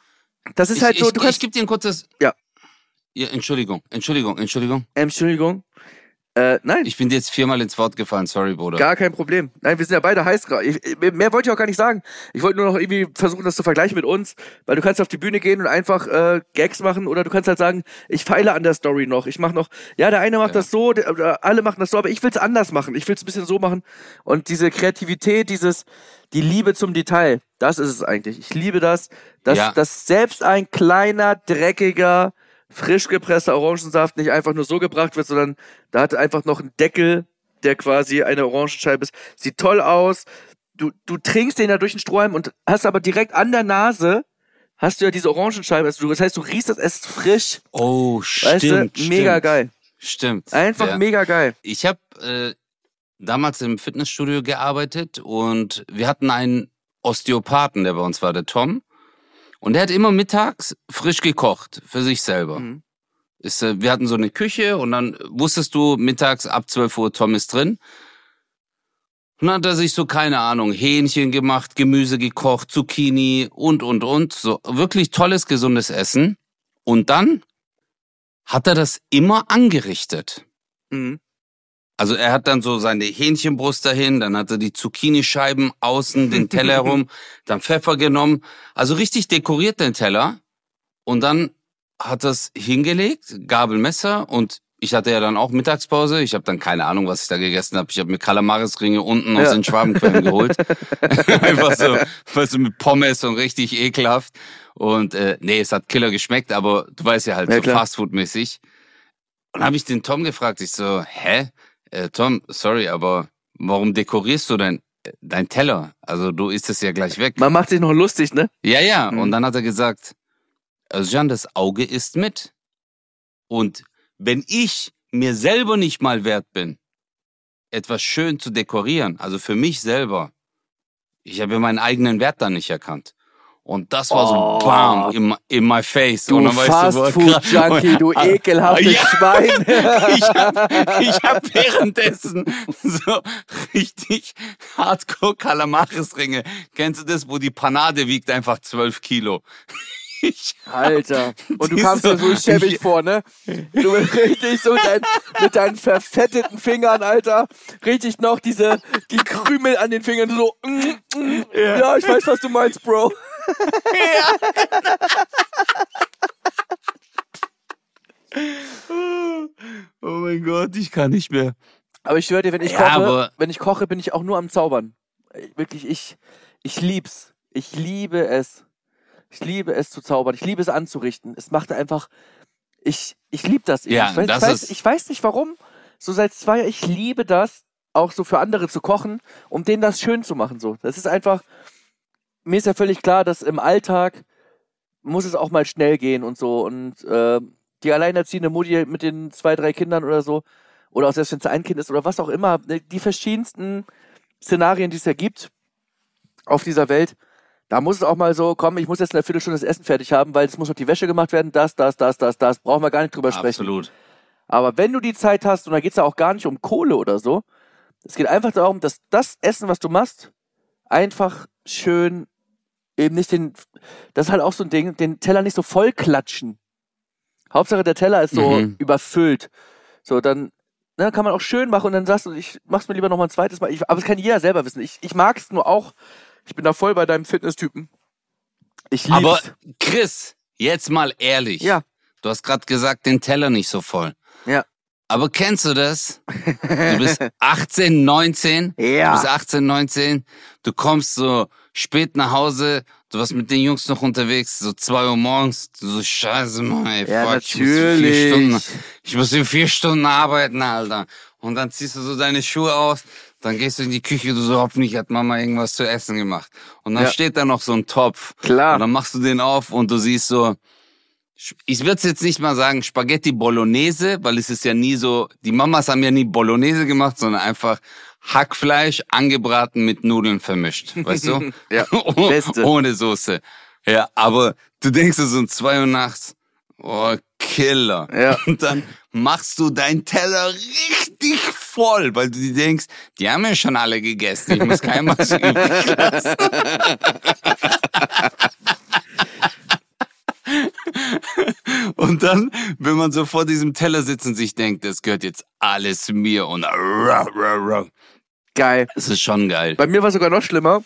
das ist ich, halt so, ich, du ich kannst, geb dir ein kurzes. Ja. Ja, Entschuldigung, Entschuldigung, Entschuldigung. Entschuldigung. Äh, nein, Ich bin dir jetzt viermal ins Wort gefallen, sorry, Bruder. gar kein Problem. Nein, wir sind ja beide heiß gerade. Mehr wollte ich auch gar nicht sagen. Ich wollte nur noch irgendwie versuchen, das zu vergleichen mit uns, weil du kannst auf die Bühne gehen und einfach äh, Gags machen oder du kannst halt sagen, ich feile an der Story noch. Ich mache noch, ja, der eine macht Ja. das so, der, alle machen das so, aber ich will's anders machen. Ich will's ein bisschen so machen. Und diese Kreativität, dieses, die Liebe zum Detail, das ist es eigentlich. Ich liebe das, dass, Ja. dass selbst ein kleiner, dreckiger, frisch gepresster Orangensaft nicht einfach nur so gebracht wird, sondern da hat einfach noch einen Deckel, der quasi eine Orangenscheibe ist. Sieht toll aus. Du, du trinkst den da durch den Strohhalm und hast aber direkt an der Nase hast du ja diese Orangenscheibe. Also du- Das heißt, du riechst das erst frisch. Oh, Weißt stimmt. du, mega stimmt, geil. Stimmt. Einfach ja. mega geil. Ich habe äh, damals im Fitnessstudio gearbeitet und wir hatten einen Osteopathen, der bei uns war, der Tom. Und der hat immer mittags frisch gekocht für sich selber. Mhm. Ist, äh, wir hatten so eine Küche und dann wusstest du mittags ab 12 Uhr, Tom ist drin. Und dann hat er sich so, keine Ahnung, Hähnchen gemacht, Gemüse gekocht, Zucchini und, und, und. So wirklich tolles, gesundes Essen. Und dann hat er das immer angerichtet. Mhm. Also er hat dann so seine Hähnchenbrust dahin, dann hat er die Zucchinischeiben außen den Teller herum, dann Pfeffer genommen, also richtig dekoriert den Teller und dann hat er es hingelegt, Gabel, Messer und ich hatte ja dann auch Mittagspause. Ich habe dann keine Ahnung, was ich da gegessen habe. Ich habe mir Kalamarisringe unten aus Ja. den Schwabenquellen geholt. Einfach so, weißt du, mit Pommes und richtig ekelhaft. Und äh, nee, es hat Killer geschmeckt, aber du weißt ja halt Ja, so. Fastfood-mäßig. Und habe ich den Tom gefragt, ich so, hä? Äh, Tom, sorry, aber warum dekorierst du dein, dein Teller? Also du isst es ja gleich weg. Man macht sich noch lustig, ne? Ja, ja. Mhm. Und dann hat er gesagt, Jan, das Auge isst mit. Und wenn ich mir selber nicht mal wert bin, etwas schön zu dekorieren, also für mich selber, ich habe ja meinen eigenen Wert dann nicht erkannt. Und das war Oh. so bam in, in my face. Du und dann weißt du, wo- Fastfood-Junkie, du ekelhaftes ja. Schwein. ich hab, ich hab währenddessen so richtig Hardcore Kalamaris-Ringe. Kennst du das, wo die Panade wiegt einfach 12 Kilo? Ich, Alter. Und du kamst dir so schäbig vor, ne? Du bist richtig so dein, mit deinen verfetteten Fingern, Alter. Richtig noch diese, die Krümel an den Fingern. So, mm, mm, ja. ich weiß, was du meinst, Bro. oh mein Gott, ich kann nicht mehr. Aber ich schwöre dir, wenn ich Ja, koche, wenn ich koche, bin ich auch nur am Zaubern. Ich- Wirklich, ich, ich lieb's. Ich liebe es. Ich liebe es zu zaubern. Ich liebe es anzurichten. Es macht einfach, ich, ich liebe das. Ja, ich, weiß, das ich, weiß, ich weiß nicht warum. So seit zwei Jahren, ich liebe das, auch so für andere zu kochen, um denen das schön zu machen. So, das ist einfach. Mir ist ja völlig klar, dass im Alltag muss es auch mal schnell gehen und so. Und äh, die alleinerziehende Mutti mit den zwei, drei Kindern oder so, oder auch selbst wenn es ein Kind ist oder was auch immer, ne, die verschiedensten Szenarien, die es ja gibt auf dieser Welt, da muss es auch mal so, komm, ich muss jetzt eine Viertelstunde das Essen fertig haben, weil es muss noch die Wäsche gemacht werden, das, das, das, das, das, brauchen wir gar nicht drüber sprechen. Absolut. Aber wenn du die Zeit hast, und da geht es ja auch gar nicht um Kohle oder so, es geht einfach darum, dass das Essen, was du machst, einfach schön eben nicht den, das ist halt auch so ein Ding, den Teller nicht so voll klatschen. Hauptsache der Teller ist so Mhm. überfüllt. So, dann ne, kann man auch schön machen und dann sagst du, ich mach's mir lieber noch mal ein zweites Mal. Ich, aber das kann jeder selber wissen. Ich, ich mag's nur auch, ich bin da voll bei deinem Fitnesstypen. Ich lieb's. Aber Chris, jetzt mal ehrlich. Ja. Du hast gerade gesagt, den Teller nicht so voll. Ja. Aber kennst du das? Du bist 18, 19. Ja. Du bist 18, 19. Du kommst so spät nach Hause. Du warst mit den Jungs noch unterwegs, so zwei Uhr morgens. Du so, scheiße, Mann, ey, Ja, fuck, ich muss vier natürlich. Stunden, ich muss in vier Stunden arbeiten, Alter. Und dann ziehst du so deine Schuhe aus, dann gehst du in die Küche, du so, hoffentlich hat Mama irgendwas zu essen gemacht. Und dann Ja. steht da noch so ein Topf. Klar. Und dann machst du den auf und du siehst so, ich würde jetzt nicht mal sagen Spaghetti Bolognese, weil es ist ja nie so, die Mamas haben ja nie Bolognese gemacht, sondern einfach Hackfleisch angebraten mit Nudeln vermischt, weißt du? Ja, Beste. Ohne Soße. Ja, aber du denkst so um zwei Uhr nachts, oh, Killer. Ja. Und dann machst du deinen Teller richtig voll, weil du dir denkst, die haben ja schon alle gegessen, ich muss keinem was übrig lassen. Und dann, wenn man so vor diesem Teller sitzt und sich denkt, das gehört jetzt alles mir und. Geil. es ist schon geil. Bei mir war sogar noch schlimmer.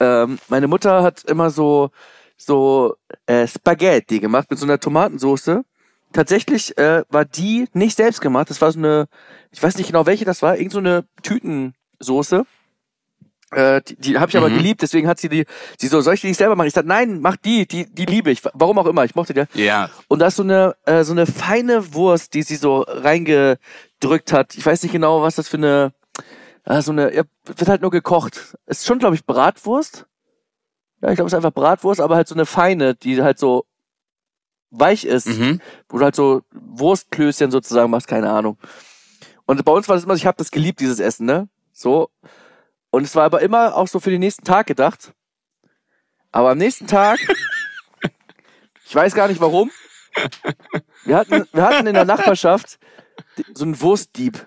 Ähm, meine Mutter hat immer so, so äh, Spaghetti gemacht mit so einer Tomatensoße. Tatsächlich äh, war die nicht selbst gemacht. Das war so eine, ich weiß nicht genau welche das war, irgend so eine Tütensoße. Äh, die die habe ich aber Mhm. geliebt, deswegen hat sie die, sie so, soll ich die nicht selber machen? Ich sag, nein, mach die, die, die liebe ich. Warum auch immer, ich mochte die. Ja, Und da ist so eine, äh, so eine feine Wurst, die sie so reingedrückt hat. Ich weiß nicht genau, was das für eine, äh, so eine, ja, wird halt nur gekocht. Ist schon, glaube ich, Bratwurst. Ja, ich glaube, es ist einfach Bratwurst, aber halt so eine feine, die halt so weich ist, mhm. wo du halt so Wurstklößchen sozusagen machst, keine Ahnung. Und bei uns war das immer, so, ich habe das geliebt, dieses Essen, ne? So. Und es war aber immer auch so für den nächsten Tag gedacht. Aber am nächsten Tag, ich weiß gar nicht warum, wir hatten, wir hatten in der Nachbarschaft so einen Wurstdieb.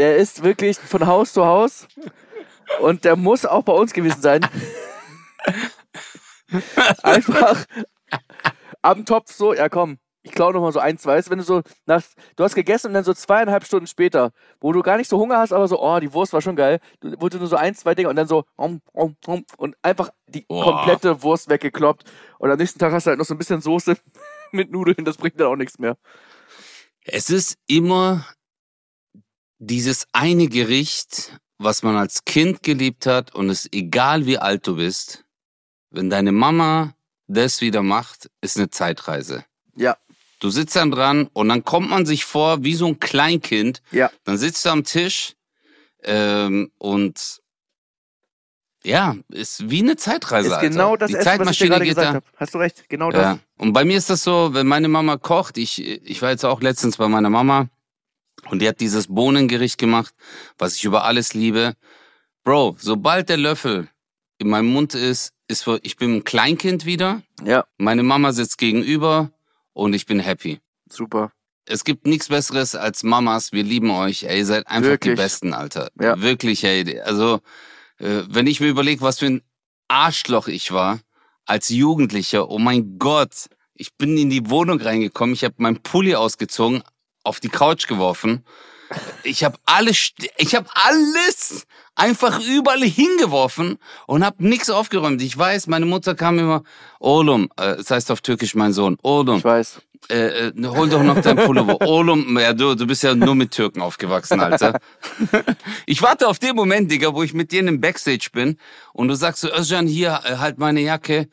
Der ist wirklich von Haus zu Haus und der muss auch bei uns gewesen sein. Einfach am Topf so, ja komm, ich klaue noch mal so ein, zwei. Weißt wenn du so nach, du hast gegessen und dann so zweieinhalb Stunden später, wo du gar nicht so Hunger hast, aber so, oh, die Wurst war schon geil, du, wurde nur so ein, zwei Dinge und dann so, om, om, om, und einfach die Boah. komplette Wurst weggekloppt. Und am nächsten Tag hast du halt noch so ein bisschen Soße mit Nudeln, das bringt dann auch nichts mehr. Es ist immer dieses eine Gericht, was man als Kind geliebt hat und es egal wie alt du bist, wenn deine Mama das wieder macht, ist eine Zeitreise. Ja, Du sitzt dann dran und dann kommt man sich vor wie so ein Kleinkind. ja. Dann sitzt du am Tisch ähm, und ja, ist wie eine Zeitreise. Ist Alter. genau das Die Essen, was ich dir Zeitmaschine gerade gesagt habe. Hast du recht, genau das. Ja. Und bei mir ist das so, wenn meine Mama kocht, ich, ich war jetzt auch letztens bei meiner Mama und die hat dieses Bohnengericht gemacht, was ich über alles liebe. Bro, sobald der Löffel in meinem Mund ist, ist, ich bin ein Kleinkind wieder. Ja, Meine Mama sitzt gegenüber und ich bin happy. super. Es gibt nichts Besseres als Mamas. Wir lieben euch. Ey, ihr seid einfach Wirklich. die Besten, Alter. Ja. Wirklich, ey. Also, äh, wenn ich mir überlege, was für ein Arschloch ich war als Jugendlicher. Oh mein Gott. Ich bin in die Wohnung reingekommen. Ich habe meinen Pulli ausgezogen, auf die Couch geworfen. Ich habe alles, ich habe alles einfach überall hingeworfen und habe nichts aufgeräumt. Ich weiß, meine Mutter kam immer, Oğlum, äh, das heißt auf Türkisch mein Sohn, Oğlum, Ich weiß. äh, äh, hol doch noch dein Pullover. Oğlum, ja, du, du bist ja nur mit Türken aufgewachsen, Alter. Ich warte auf den Moment, Digga, wo ich mit dir im Backstage bin und du sagst so, Özcan, hier, äh, halt meine Jacke.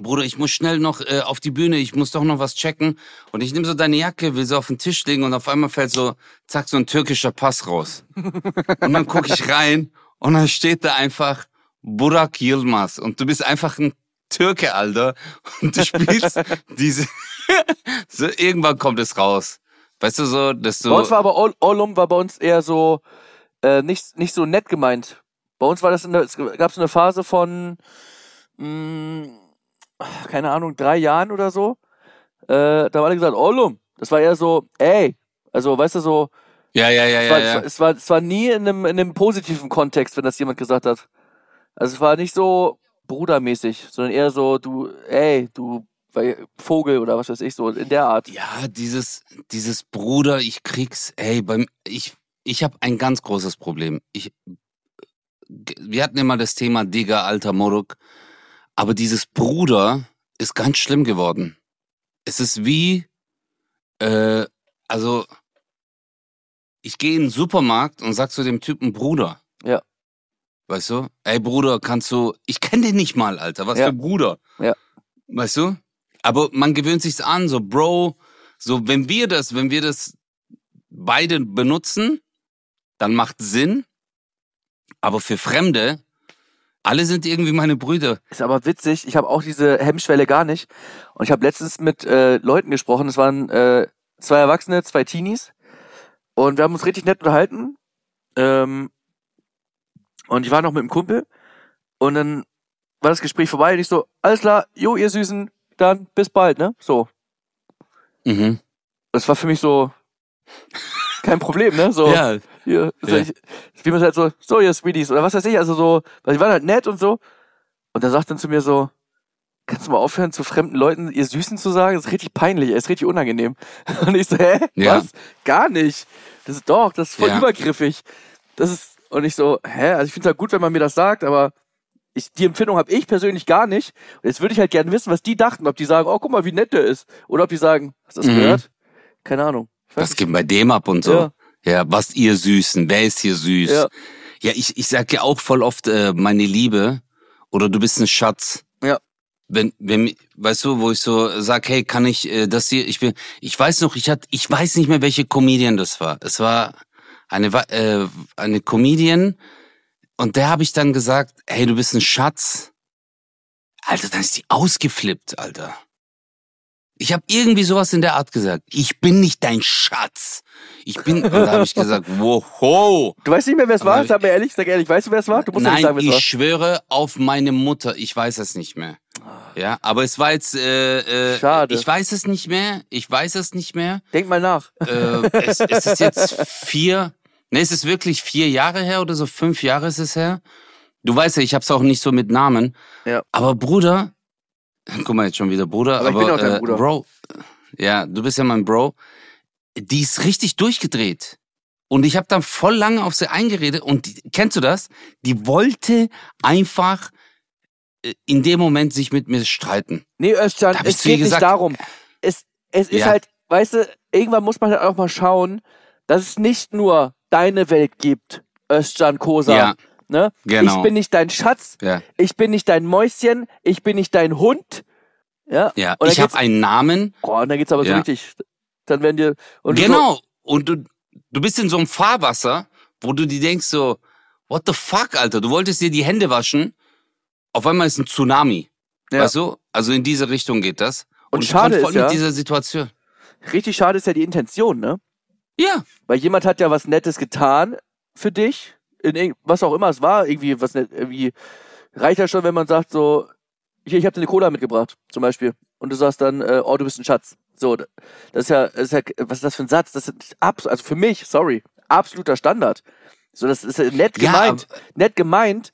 Bruder, ich muss schnell noch äh, auf die Bühne, ich muss doch noch was checken. Und ich nehme so deine Jacke, will sie auf den Tisch legen und auf einmal fällt so, zack, so ein türkischer Pass raus. Und dann gucke ich rein und dann steht da einfach Burak Yilmaz. Und du bist einfach ein Türke, Alter. Und du spielst diese... so, irgendwann kommt es raus. Weißt du so, dass du... Bei uns war aber Ol- Olum war bei uns eher so äh, nicht, nicht so nett gemeint. Bei uns war das in der, es gab so eine Phase von mh, keine Ahnung, drei Jahren oder so. Äh, da haben alle gesagt, Olum. Das war eher so, ey. Also, weißt du, so, ja, ja, ja, es, ja, war, ja. es, war, es war nie in einem, in einem positiven Kontext, wenn das jemand gesagt hat. Also es war nicht so brudermäßig, sondern eher so, du, ey, du Vogel oder was weiß ich, so in der Art. Ja, dieses, dieses Bruder, ich krieg's, ey, beim, ich, ich habe ein ganz großes Problem. Ich, wir hatten immer das Thema Digga, alter Moruk, aber dieses Bruder ist ganz schlimm geworden. Es ist wie, äh, also, ich gehe in den Supermarkt und sag zu dem Typen Bruder. Ja. Weißt du? Ey Bruder, kannst du, ich kenne den nicht mal, Alter, was Ja. für Bruder. Ja. Weißt du? Aber man gewöhnt sich's an, so Bro, so wenn wir das, wenn wir das beide benutzen, dann macht Sinn. Aber für Fremde, alle sind irgendwie meine Brüder. Ist aber witzig, ich habe auch diese Hemmschwelle gar nicht. Und ich habe letztens mit äh, Leuten gesprochen, es waren äh, zwei Erwachsene, zwei Teenies. Und wir haben uns richtig nett unterhalten. Ähm, und ich war noch mit einem Kumpel. Und dann war das Gespräch vorbei und ich so, alles klar, jo, ihr Süßen, dann bis bald, ne? So. Mhm. Das war für mich so kein Problem, ne? So, Ja, hier, Ja. ich, wie man halt so, so, ihr Sweeties, oder was weiß ich, also so, weil die waren halt nett und so. Und er sagt dann zu mir so, kannst du mal aufhören, zu fremden Leuten ihr Süßen zu sagen? Das ist richtig peinlich, ey, ist richtig unangenehm. Und ich so, hä? Ja. Was? Gar nicht. Das ist doch, das ist voll Ja. übergriffig. Das ist, und ich so, hä? Also ich finde es halt gut, wenn man mir das sagt, aber ich, die Empfindung habe ich persönlich gar nicht. Und jetzt würde ich halt gerne wissen, was die dachten, ob die sagen, oh, guck mal, wie nett der ist. Oder ob die sagen, hast du das Mhm. gehört? Keine Ahnung. Das geht bei dem ab und so. Ja. Ja, was ihr Süßen, wer ist hier süß? Ja. Ja, ich, ich sag ja auch voll oft äh, meine Liebe oder du bist ein Schatz. Ja. Wenn, wenn, weißt du, wo ich so sag, hey, kann ich äh, das hier, ich will, ich weiß noch, ich hatte, ich weiß nicht mehr, welche Comedian das war. Es war eine, äh, eine Comedian und der habe ich dann gesagt, hey, du bist ein Schatz. Alter, dann ist die ausgeflippt, Alter. Ich habe irgendwie sowas in der Art gesagt. Ich bin nicht dein Schatz. Ich bin, und da habe ich gesagt, wow. Du weißt nicht mehr, wer es war? ich- Sag mir ehrlich, sag ehrlich, weißt du, wer es war? Du musst ja nicht Nein, sagen, wer es ich war. schwöre auf meine Mutter. Ich weiß es nicht mehr. Ja, aber es war jetzt, äh, äh, Schade. ich weiß es nicht mehr. Ich weiß es nicht mehr. Denk mal nach. Äh, es, es ist jetzt vier, ne, es ist wirklich vier Jahre her oder so, fünf Jahre ist es her. Du weißt ja, ich hab's auch nicht so mit Namen. Ja. Aber Bruder, guck mal jetzt schon wieder Bruder, Aber aber, ich bin auch dein äh, Bruder. Bro, ja, du bist ja mein Bro. Die ist richtig durchgedreht. Und ich habe dann voll lange auf sie eingeredet und die, kennst du das? Die wollte einfach äh, in dem Moment sich mit mir streiten. Nee, Özcan, Da es geht nicht gesagt- darum. Es, es ist Ja. halt, weißt du, irgendwann muss man halt auch mal schauen, dass es nicht nur deine Welt gibt, Özcan Kosa. Ja, Ne? genau. Ich bin nicht dein Schatz, ja, ich bin nicht dein Mäuschen, ich bin nicht dein Hund. Ja. ja. Ich habe einen Namen. Oh, und dann geht's aber so richtig. Dann werden dir. Und genau. Und du, du bist in so einem Fahrwasser, wo du dir denkst so, what the fuck, Alter? Du wolltest dir die Hände waschen. Auf einmal ist ein Tsunami. Ja. Weißt du? Also in diese Richtung geht das. Und ich schade voll ist ja- mit dieser Situation. So, richtig schade ist ja die Intention, ne? Ja, Weil jemand hat ja was Nettes getan für dich, in was auch immer es war, irgendwie was net, irgendwie reicht ja schon, wenn man sagt so, hier, ich habe dir eine Cola mitgebracht, zum Beispiel. Und du sagst dann, äh, oh, du bist ein Schatz. So, das ist ja, das ist ja, was ist das für ein Satz? Das ist abs also für mich, sorry, absoluter Standard. So, das ist ja nett Ja, gemeint, nett gemeint.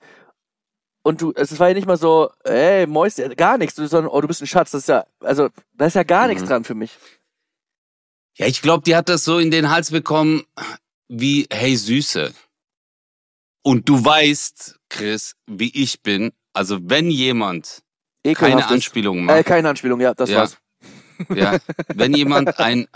Und du, es war ja nicht mal so, ey, Mäuschen, gar nichts, sondern, oh, du bist ein Schatz. Das ist ja, also, da ist ja gar nichts Mhm. dran für mich. Ja, ich glaube, die hat das so in den Hals bekommen wie, hey Süße. Und du weißt, Chris, wie ich bin. Also wenn jemand keine Ekelhaftes. Anspielung Äh, macht, keine Anspielung, ja, das Ja. war's. ja, wenn jemand ein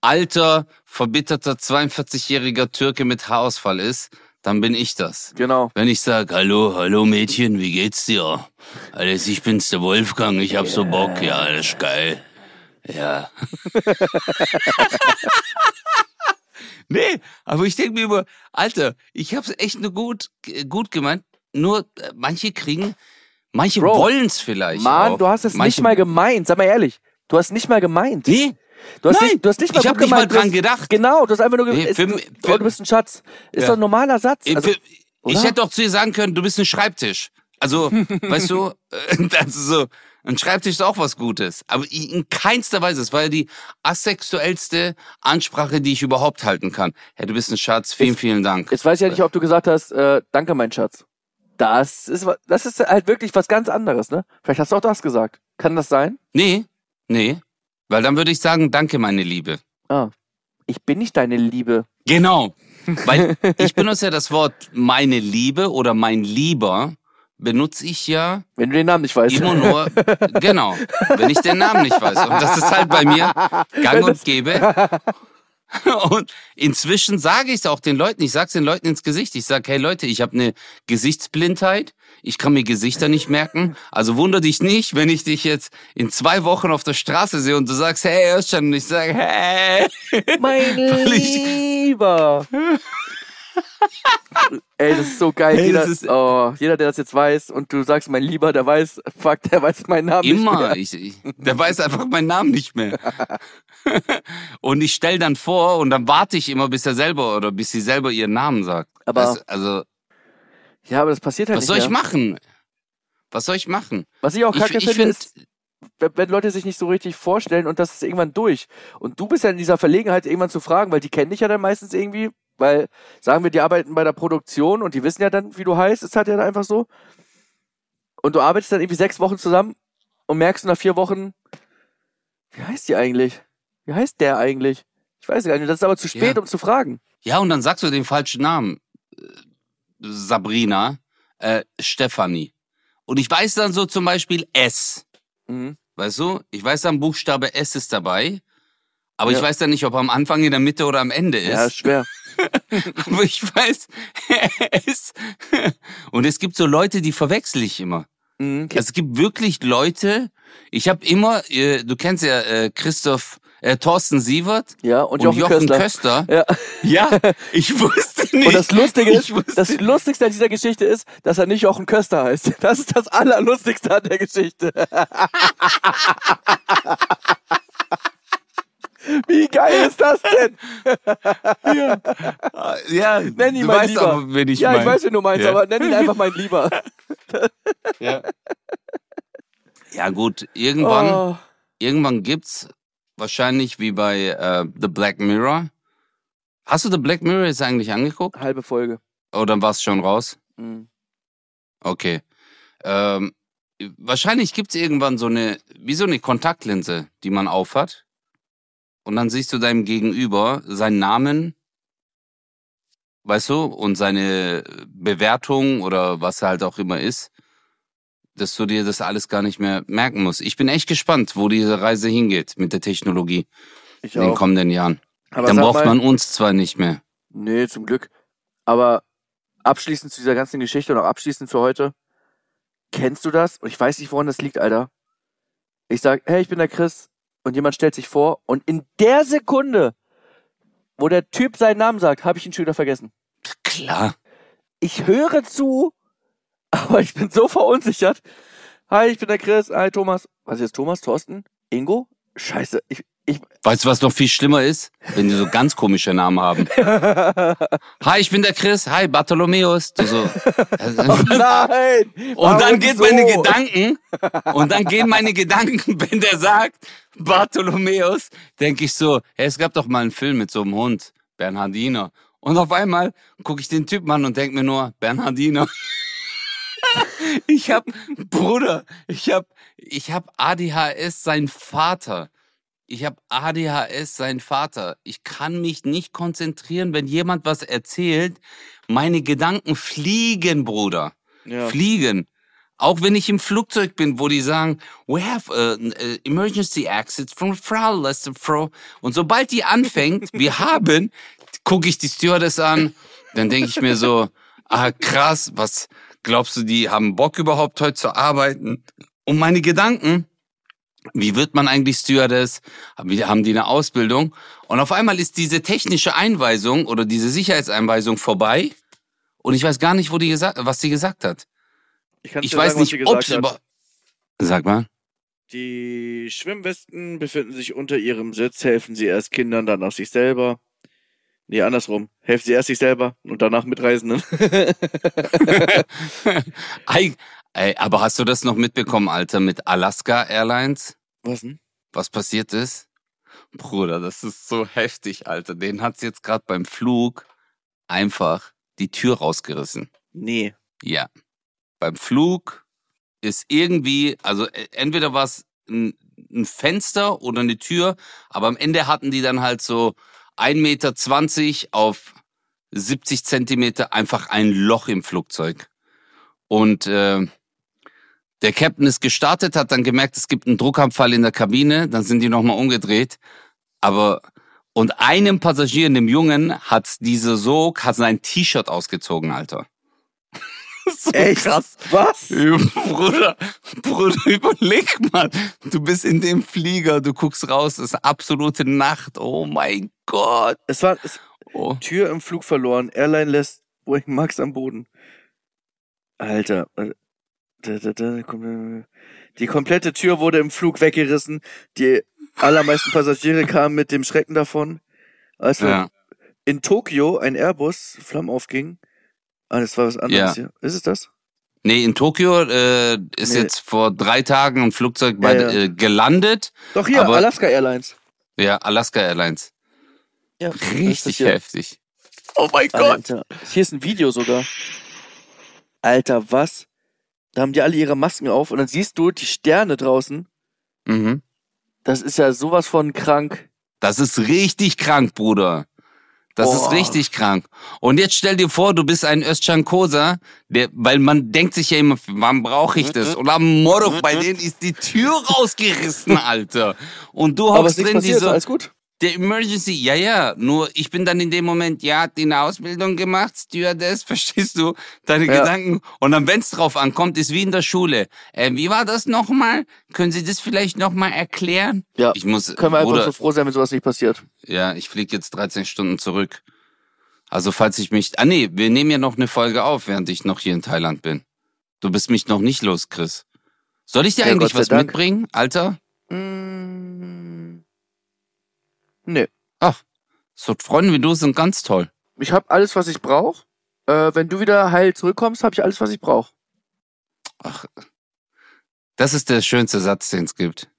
alter, verbitterter 42-jähriger Türke mit Haarausfall ist, dann bin ich das. Genau. Wenn ich sag, hallo, hallo Mädchen, wie geht's dir? Alles, ich bin's der Wolfgang, ich hab so Bock, ja, ist geil. Ja. nee, aber ich denke mir immer, Alter, ich hab's echt nur gut, gut gemeint. Nur äh, manche kriegen, manche Bro, wollen's vielleicht. Mann, auch. du hast es manche, nicht mal gemeint, sag mal ehrlich. Du hast nicht mal gemeint. Nee, Du hast, Nein, nicht, du hast nicht mal ich hab gut nicht mal gemeint. dran gedacht. Genau, du hast einfach nur Nee, gesagt, für du, für- oh, du bist ein Schatz. Ist Ja. doch ein normaler Satz. Ich, Also, ich oder? hätte auch zu ihr sagen können, du bist ein Schreibtisch. Also, weißt du, äh, das ist so, ein Schreibtisch ist auch was Gutes. Aber in keinster Weise. Es war ja die asexuellste Ansprache, die ich überhaupt halten kann. Hey, du bist ein Schatz, vielen, Jetzt- vielen Dank. Jetzt weiß ich ja nicht, ob du gesagt hast, äh, danke, mein Schatz. Das ist, das ist halt wirklich was ganz anderes, ne? Vielleicht hast du auch das gesagt. Kann das sein? Nee, nee. Weil dann würde ich sagen, danke, meine Liebe. Ah. Ich bin nicht deine Liebe. Genau. Weil ich benutze ja das Wort meine Liebe oder mein Lieber, benutze ich ja Wenn du den Namen nicht weißt. immer nur, genau, wenn ich den Namen nicht weiß. Und das ist halt bei mir gang und gäbe. Und inzwischen sage ich es auch den Leuten, ich sage es den Leuten ins Gesicht. Ich sage, hey Leute, ich habe eine Gesichtsblindheit, ich kann mir Gesichter nicht merken. Also wunder dich nicht, wenn ich dich jetzt in zwei Wochen auf der Straße sehe und du sagst, hey Özcan, und ich sage, hey. Mein Lieber. Ey, das ist so geil. Ey, jeder, ist- oh, jeder, der das jetzt weiß und du sagst, mein Lieber, der weiß, fuck, der weiß meinen Namen nicht Immer. mehr. Ich, ich, der weiß einfach meinen Namen nicht mehr. und ich stell dann vor und dann warte ich immer, bis er selber oder bis sie selber ihren Namen sagt. Aber- das, also, Ja, aber das passiert halt was nicht soll mehr. ich machen? Was soll ich machen? Was ich auch Ich, kacke ich finde, finde, ist, wenn, wenn Leute sich nicht so richtig vorstellen und das ist irgendwann durch. Und du bist ja in dieser Verlegenheit, irgendwann zu fragen, weil die kennen dich ja dann meistens irgendwie, weil, sagen wir, die arbeiten bei der Produktion und die wissen ja dann, wie du heißt, ist halt ja einfach so. Und du arbeitest dann irgendwie sechs Wochen zusammen und merkst nach vier Wochen, wie heißt die eigentlich? Wie heißt der eigentlich? Ich weiß gar nicht, das ist aber zu spät, Ja. um zu fragen. ja, und dann sagst du den falschen Namen. Äh, Sabrina, äh, Stefanie. Und ich weiß dann so zum Beispiel S. Mhm. Weißt du? Ich weiß dann, Buchstabe S ist dabei. Aber Ja. ich weiß dann nicht, ob er am Anfang, in der Mitte oder am Ende ist. Ja, ist schwer. Aber ich weiß, es. Und es gibt so Leute, die verwechsel ich immer. Mhm. Es gibt wirklich Leute, ich habe immer, äh, du kennst ja äh, Christoph, äh, Thorsten Sievert Ja, und, und, Jochen, Jochen Köstler. Köster. Ja. Ja, ich wusste nicht. Und das Lustige ist, das Lustigste an dieser Geschichte ist, dass er nicht Jochen Köster heißt. Das ist das Allerlustigste an der Geschichte. Wie geil ist das denn? ja, Nenn ihn du mein weißt Lieber. aber, wen ich ja, mein. ich weiß, wen du meinst, Ja. aber nenn ihn einfach mein Lieber. Ja. ja gut, irgendwann, Oh, irgendwann gibt's wahrscheinlich wie bei äh, The Black Mirror. Hast du The Black Mirror jetzt eigentlich angeguckt? halbe Folge. Oder war's schon raus? Mhm. Okay. Ähm, wahrscheinlich gibt's irgendwann so eine, wie so eine Kontaktlinse, die man aufhat. Und dann siehst du deinem Gegenüber seinen Namen, weißt du, und seine Bewertung oder was er halt auch immer ist, dass du dir das alles gar nicht mehr merken musst. Ich bin echt gespannt, wo diese Reise hingeht mit der Technologie Ich in den auch. kommenden Jahren. Aber dann braucht mal, man uns zwar nicht mehr. Nee, zum Glück. Aber abschließend zu dieser ganzen Geschichte und auch abschließend für heute. Kennst du das? Und ich weiß nicht, woran das liegt, Alter. Ich sag, hey, ich bin der Chris. Und jemand stellt sich vor. Und in der Sekunde, wo der Typ seinen Namen sagt, habe ich ihn schon wieder vergessen. Klar. Ich höre zu, aber ich bin so verunsichert. Hi, ich bin der Chris. Hi, Thomas. Was ist jetzt Thomas? Thorsten? Ingo? Scheiße. Ich, Ich- weißt du, was noch viel schlimmer ist? Wenn die so ganz komische Namen haben. Hi, ich bin der Chris. Hi, Bartholomäus. Du so. Nein! Und dann geht so? meine Gedanken, und dann gehen meine Gedanken, wenn der sagt, Bartholomäus, denke ich so, hey, es gab doch mal einen Film mit so einem Hund, Bernhardiner. Und auf einmal gucke ich den Typen an und denke mir nur, Bernhardiner. ich hab, Bruder, ich hab, ich hab ADHS, sein Vater. Ich hab ADHS, sein Vater. Ich kann mich nicht konzentrieren, wenn jemand was erzählt. Meine Gedanken fliegen, Bruder Ja. fliegen. Auch wenn ich im Flugzeug bin, wo die sagen, we have uh, uh, emergency exits from Frau Lester. Und sobald die anfängt, wir haben, gucke ich die Stewardess an, dann denke ich mir so, ah krass, was glaubst du, die haben Bock überhaupt heute zu arbeiten? Und meine Gedanken, wie wird man eigentlich Stewardess? Haben die eine Ausbildung? Und auf einmal ist diese technische Einweisung oder diese Sicherheitseinweisung vorbei. Und ich weiß gar nicht, wo die gesagt, was sie gesagt hat. Ich, Ich weiß sagen, was sie nicht, ob gesagt sie hat. über. Sag mal. Die Schwimmwesten befinden sich unter ihrem Sitz, helfen sie erst Kindern, dann auch sich selber. Nee, andersrum. Helfen sie erst sich selber und danach Mitreisenden. Ei, ey, aber hast du das noch mitbekommen, Alter, mit Alaska Airlines? Was denn? Was passiert ist? Bruder, das ist so heftig, Alter. Den hat's jetzt gerade beim Flug einfach die Tür rausgerissen. Nee. Ja. Beim Flug ist irgendwie, also äh, entweder war es ein, ein Fenster oder eine Tür, aber am Ende hatten die dann halt so 1,20 Meter auf 70 Zentimeter einfach ein Loch im Flugzeug. Und äh, der Captain ist gestartet, hat dann gemerkt, es gibt einen Druckabfall in der Kabine, dann sind die nochmal umgedreht. Aber und einem Passagier, einem Jungen, hat diese Sog, hat sein T-Shirt ausgezogen, Alter. so Echt? krass. Was? Bruder, Bruder, überleg mal. Du bist in dem Flieger, du guckst raus, es ist absolute Nacht. Oh mein Gott. Es war es, Oh. Tür im Flug verloren. Airline lässt Boeing Max am Boden. Alter. Die komplette Tür wurde im Flug weggerissen. Die allermeisten Passagiere kamen mit dem Schrecken davon. Als Ja. in Tokio ein Airbus Flammen aufging. Ah, das war was anderes Ja. hier. Ist es das? Nee, in Tokio äh, ist Nee. jetzt vor drei Tagen ein Flugzeug bei, Ja. Äh, gelandet. Doch hier, Aber- Alaska Airlines. Ja, Alaska Airlines. Ja, Richtig heftig. Oh mein Alter. Hier ist ein Video sogar. Alter, was? Da haben die alle ihre Masken auf und dann siehst du die Sterne draußen. Mhm. Das ist ja sowas von krank. Das ist richtig krank, Bruder. Das Boah. ist richtig krank. Und jetzt stell dir vor, du bist ein Özcan Kosa, der, weil man denkt sich ja immer, wann brauche ich Mhm. das? Und am Morgen bei denen ist die Tür rausgerissen, Alter. Und du hockst drin, die passiert, so, alles gut. Der Emergency, ja, ja, nur ich bin dann in dem Moment, ja, hat die eine Ausbildung gemacht, Stewardess, verstehst du, deine Ja. Gedanken. Und dann, wenn's drauf ankommt, ist wie in der Schule. Äh, wie war das nochmal? Können Sie das vielleicht nochmal erklären? Ja, Ich muss, können wir einfach Bruder, so froh sein, wenn sowas nicht passiert. ja, ich fliege jetzt 13 Stunden zurück. Also falls ich mich, ah nee, wir nehmen ja noch eine Folge auf, während ich noch hier in Thailand bin. Du bist mich noch nicht los, Chris. Soll ich dir Ja, eigentlich was Dank. mitbringen, Alter? Mm, nee. So Freunde wie du sind ganz toll. Ich habe alles, was ich brauche. Äh, wenn du wieder heil zurückkommst, habe ich alles, was ich brauche. Ach, das ist der schönste Satz, den es gibt.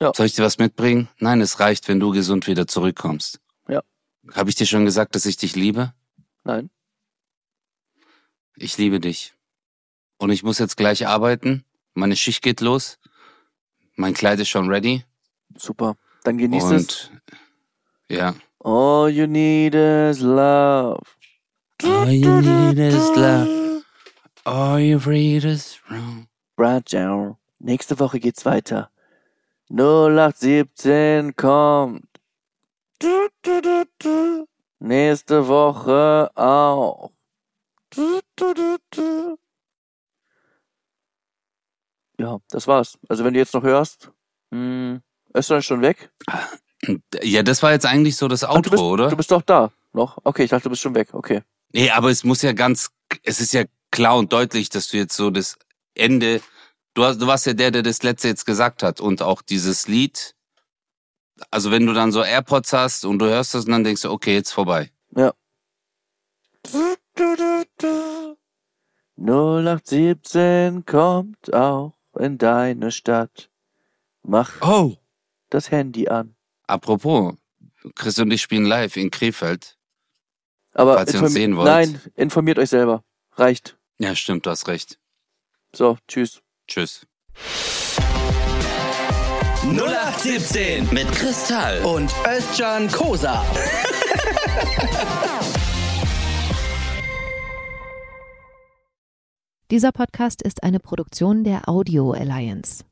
Ja. Soll ich dir was mitbringen? Nein, es reicht, wenn du gesund wieder zurückkommst. Ja. Habe ich dir schon gesagt, dass ich dich liebe? Nein. Ich liebe dich. Und ich muss jetzt gleich arbeiten. Meine Schicht geht los. Mein Kleid ist schon ready. Super. Dann genieß es. Ja. All you need is love. All you need is love. All you read is wrong. Ciao. Nächste Woche geht's weiter. 0817 kommt. Nächste Woche auch. Ja, das war's. Also wenn du jetzt noch hörst, mh, Österreich ist schon weg. Ja, das war jetzt eigentlich so das Outro, du bist, oder? Du bist doch da. Noch? Okay, ich dachte, du bist schon weg. Okay. Nee, aber es muss ja ganz, es ist ja klar und deutlich, dass du jetzt so das Ende, du, hast, du warst ja der, der das letzte jetzt gesagt hat und auch dieses Lied, Also wenn du dann so AirPods hast und du hörst das und dann denkst du, okay, jetzt vorbei. Ja. 0817 kommt auch in deine Stadt. Mach Oh. das Handy an. Apropos, Chris und ich spielen live in Krefeld. Aber Falls ihr uns sehen wollt. Nein, informiert euch selber. Reicht. Ja, stimmt, du hast recht. So, tschüss. Tschüss. 0817 Mit Kristall. und Özcan Kosa. Dieser Podcast ist eine Produktion der Audio Alliance.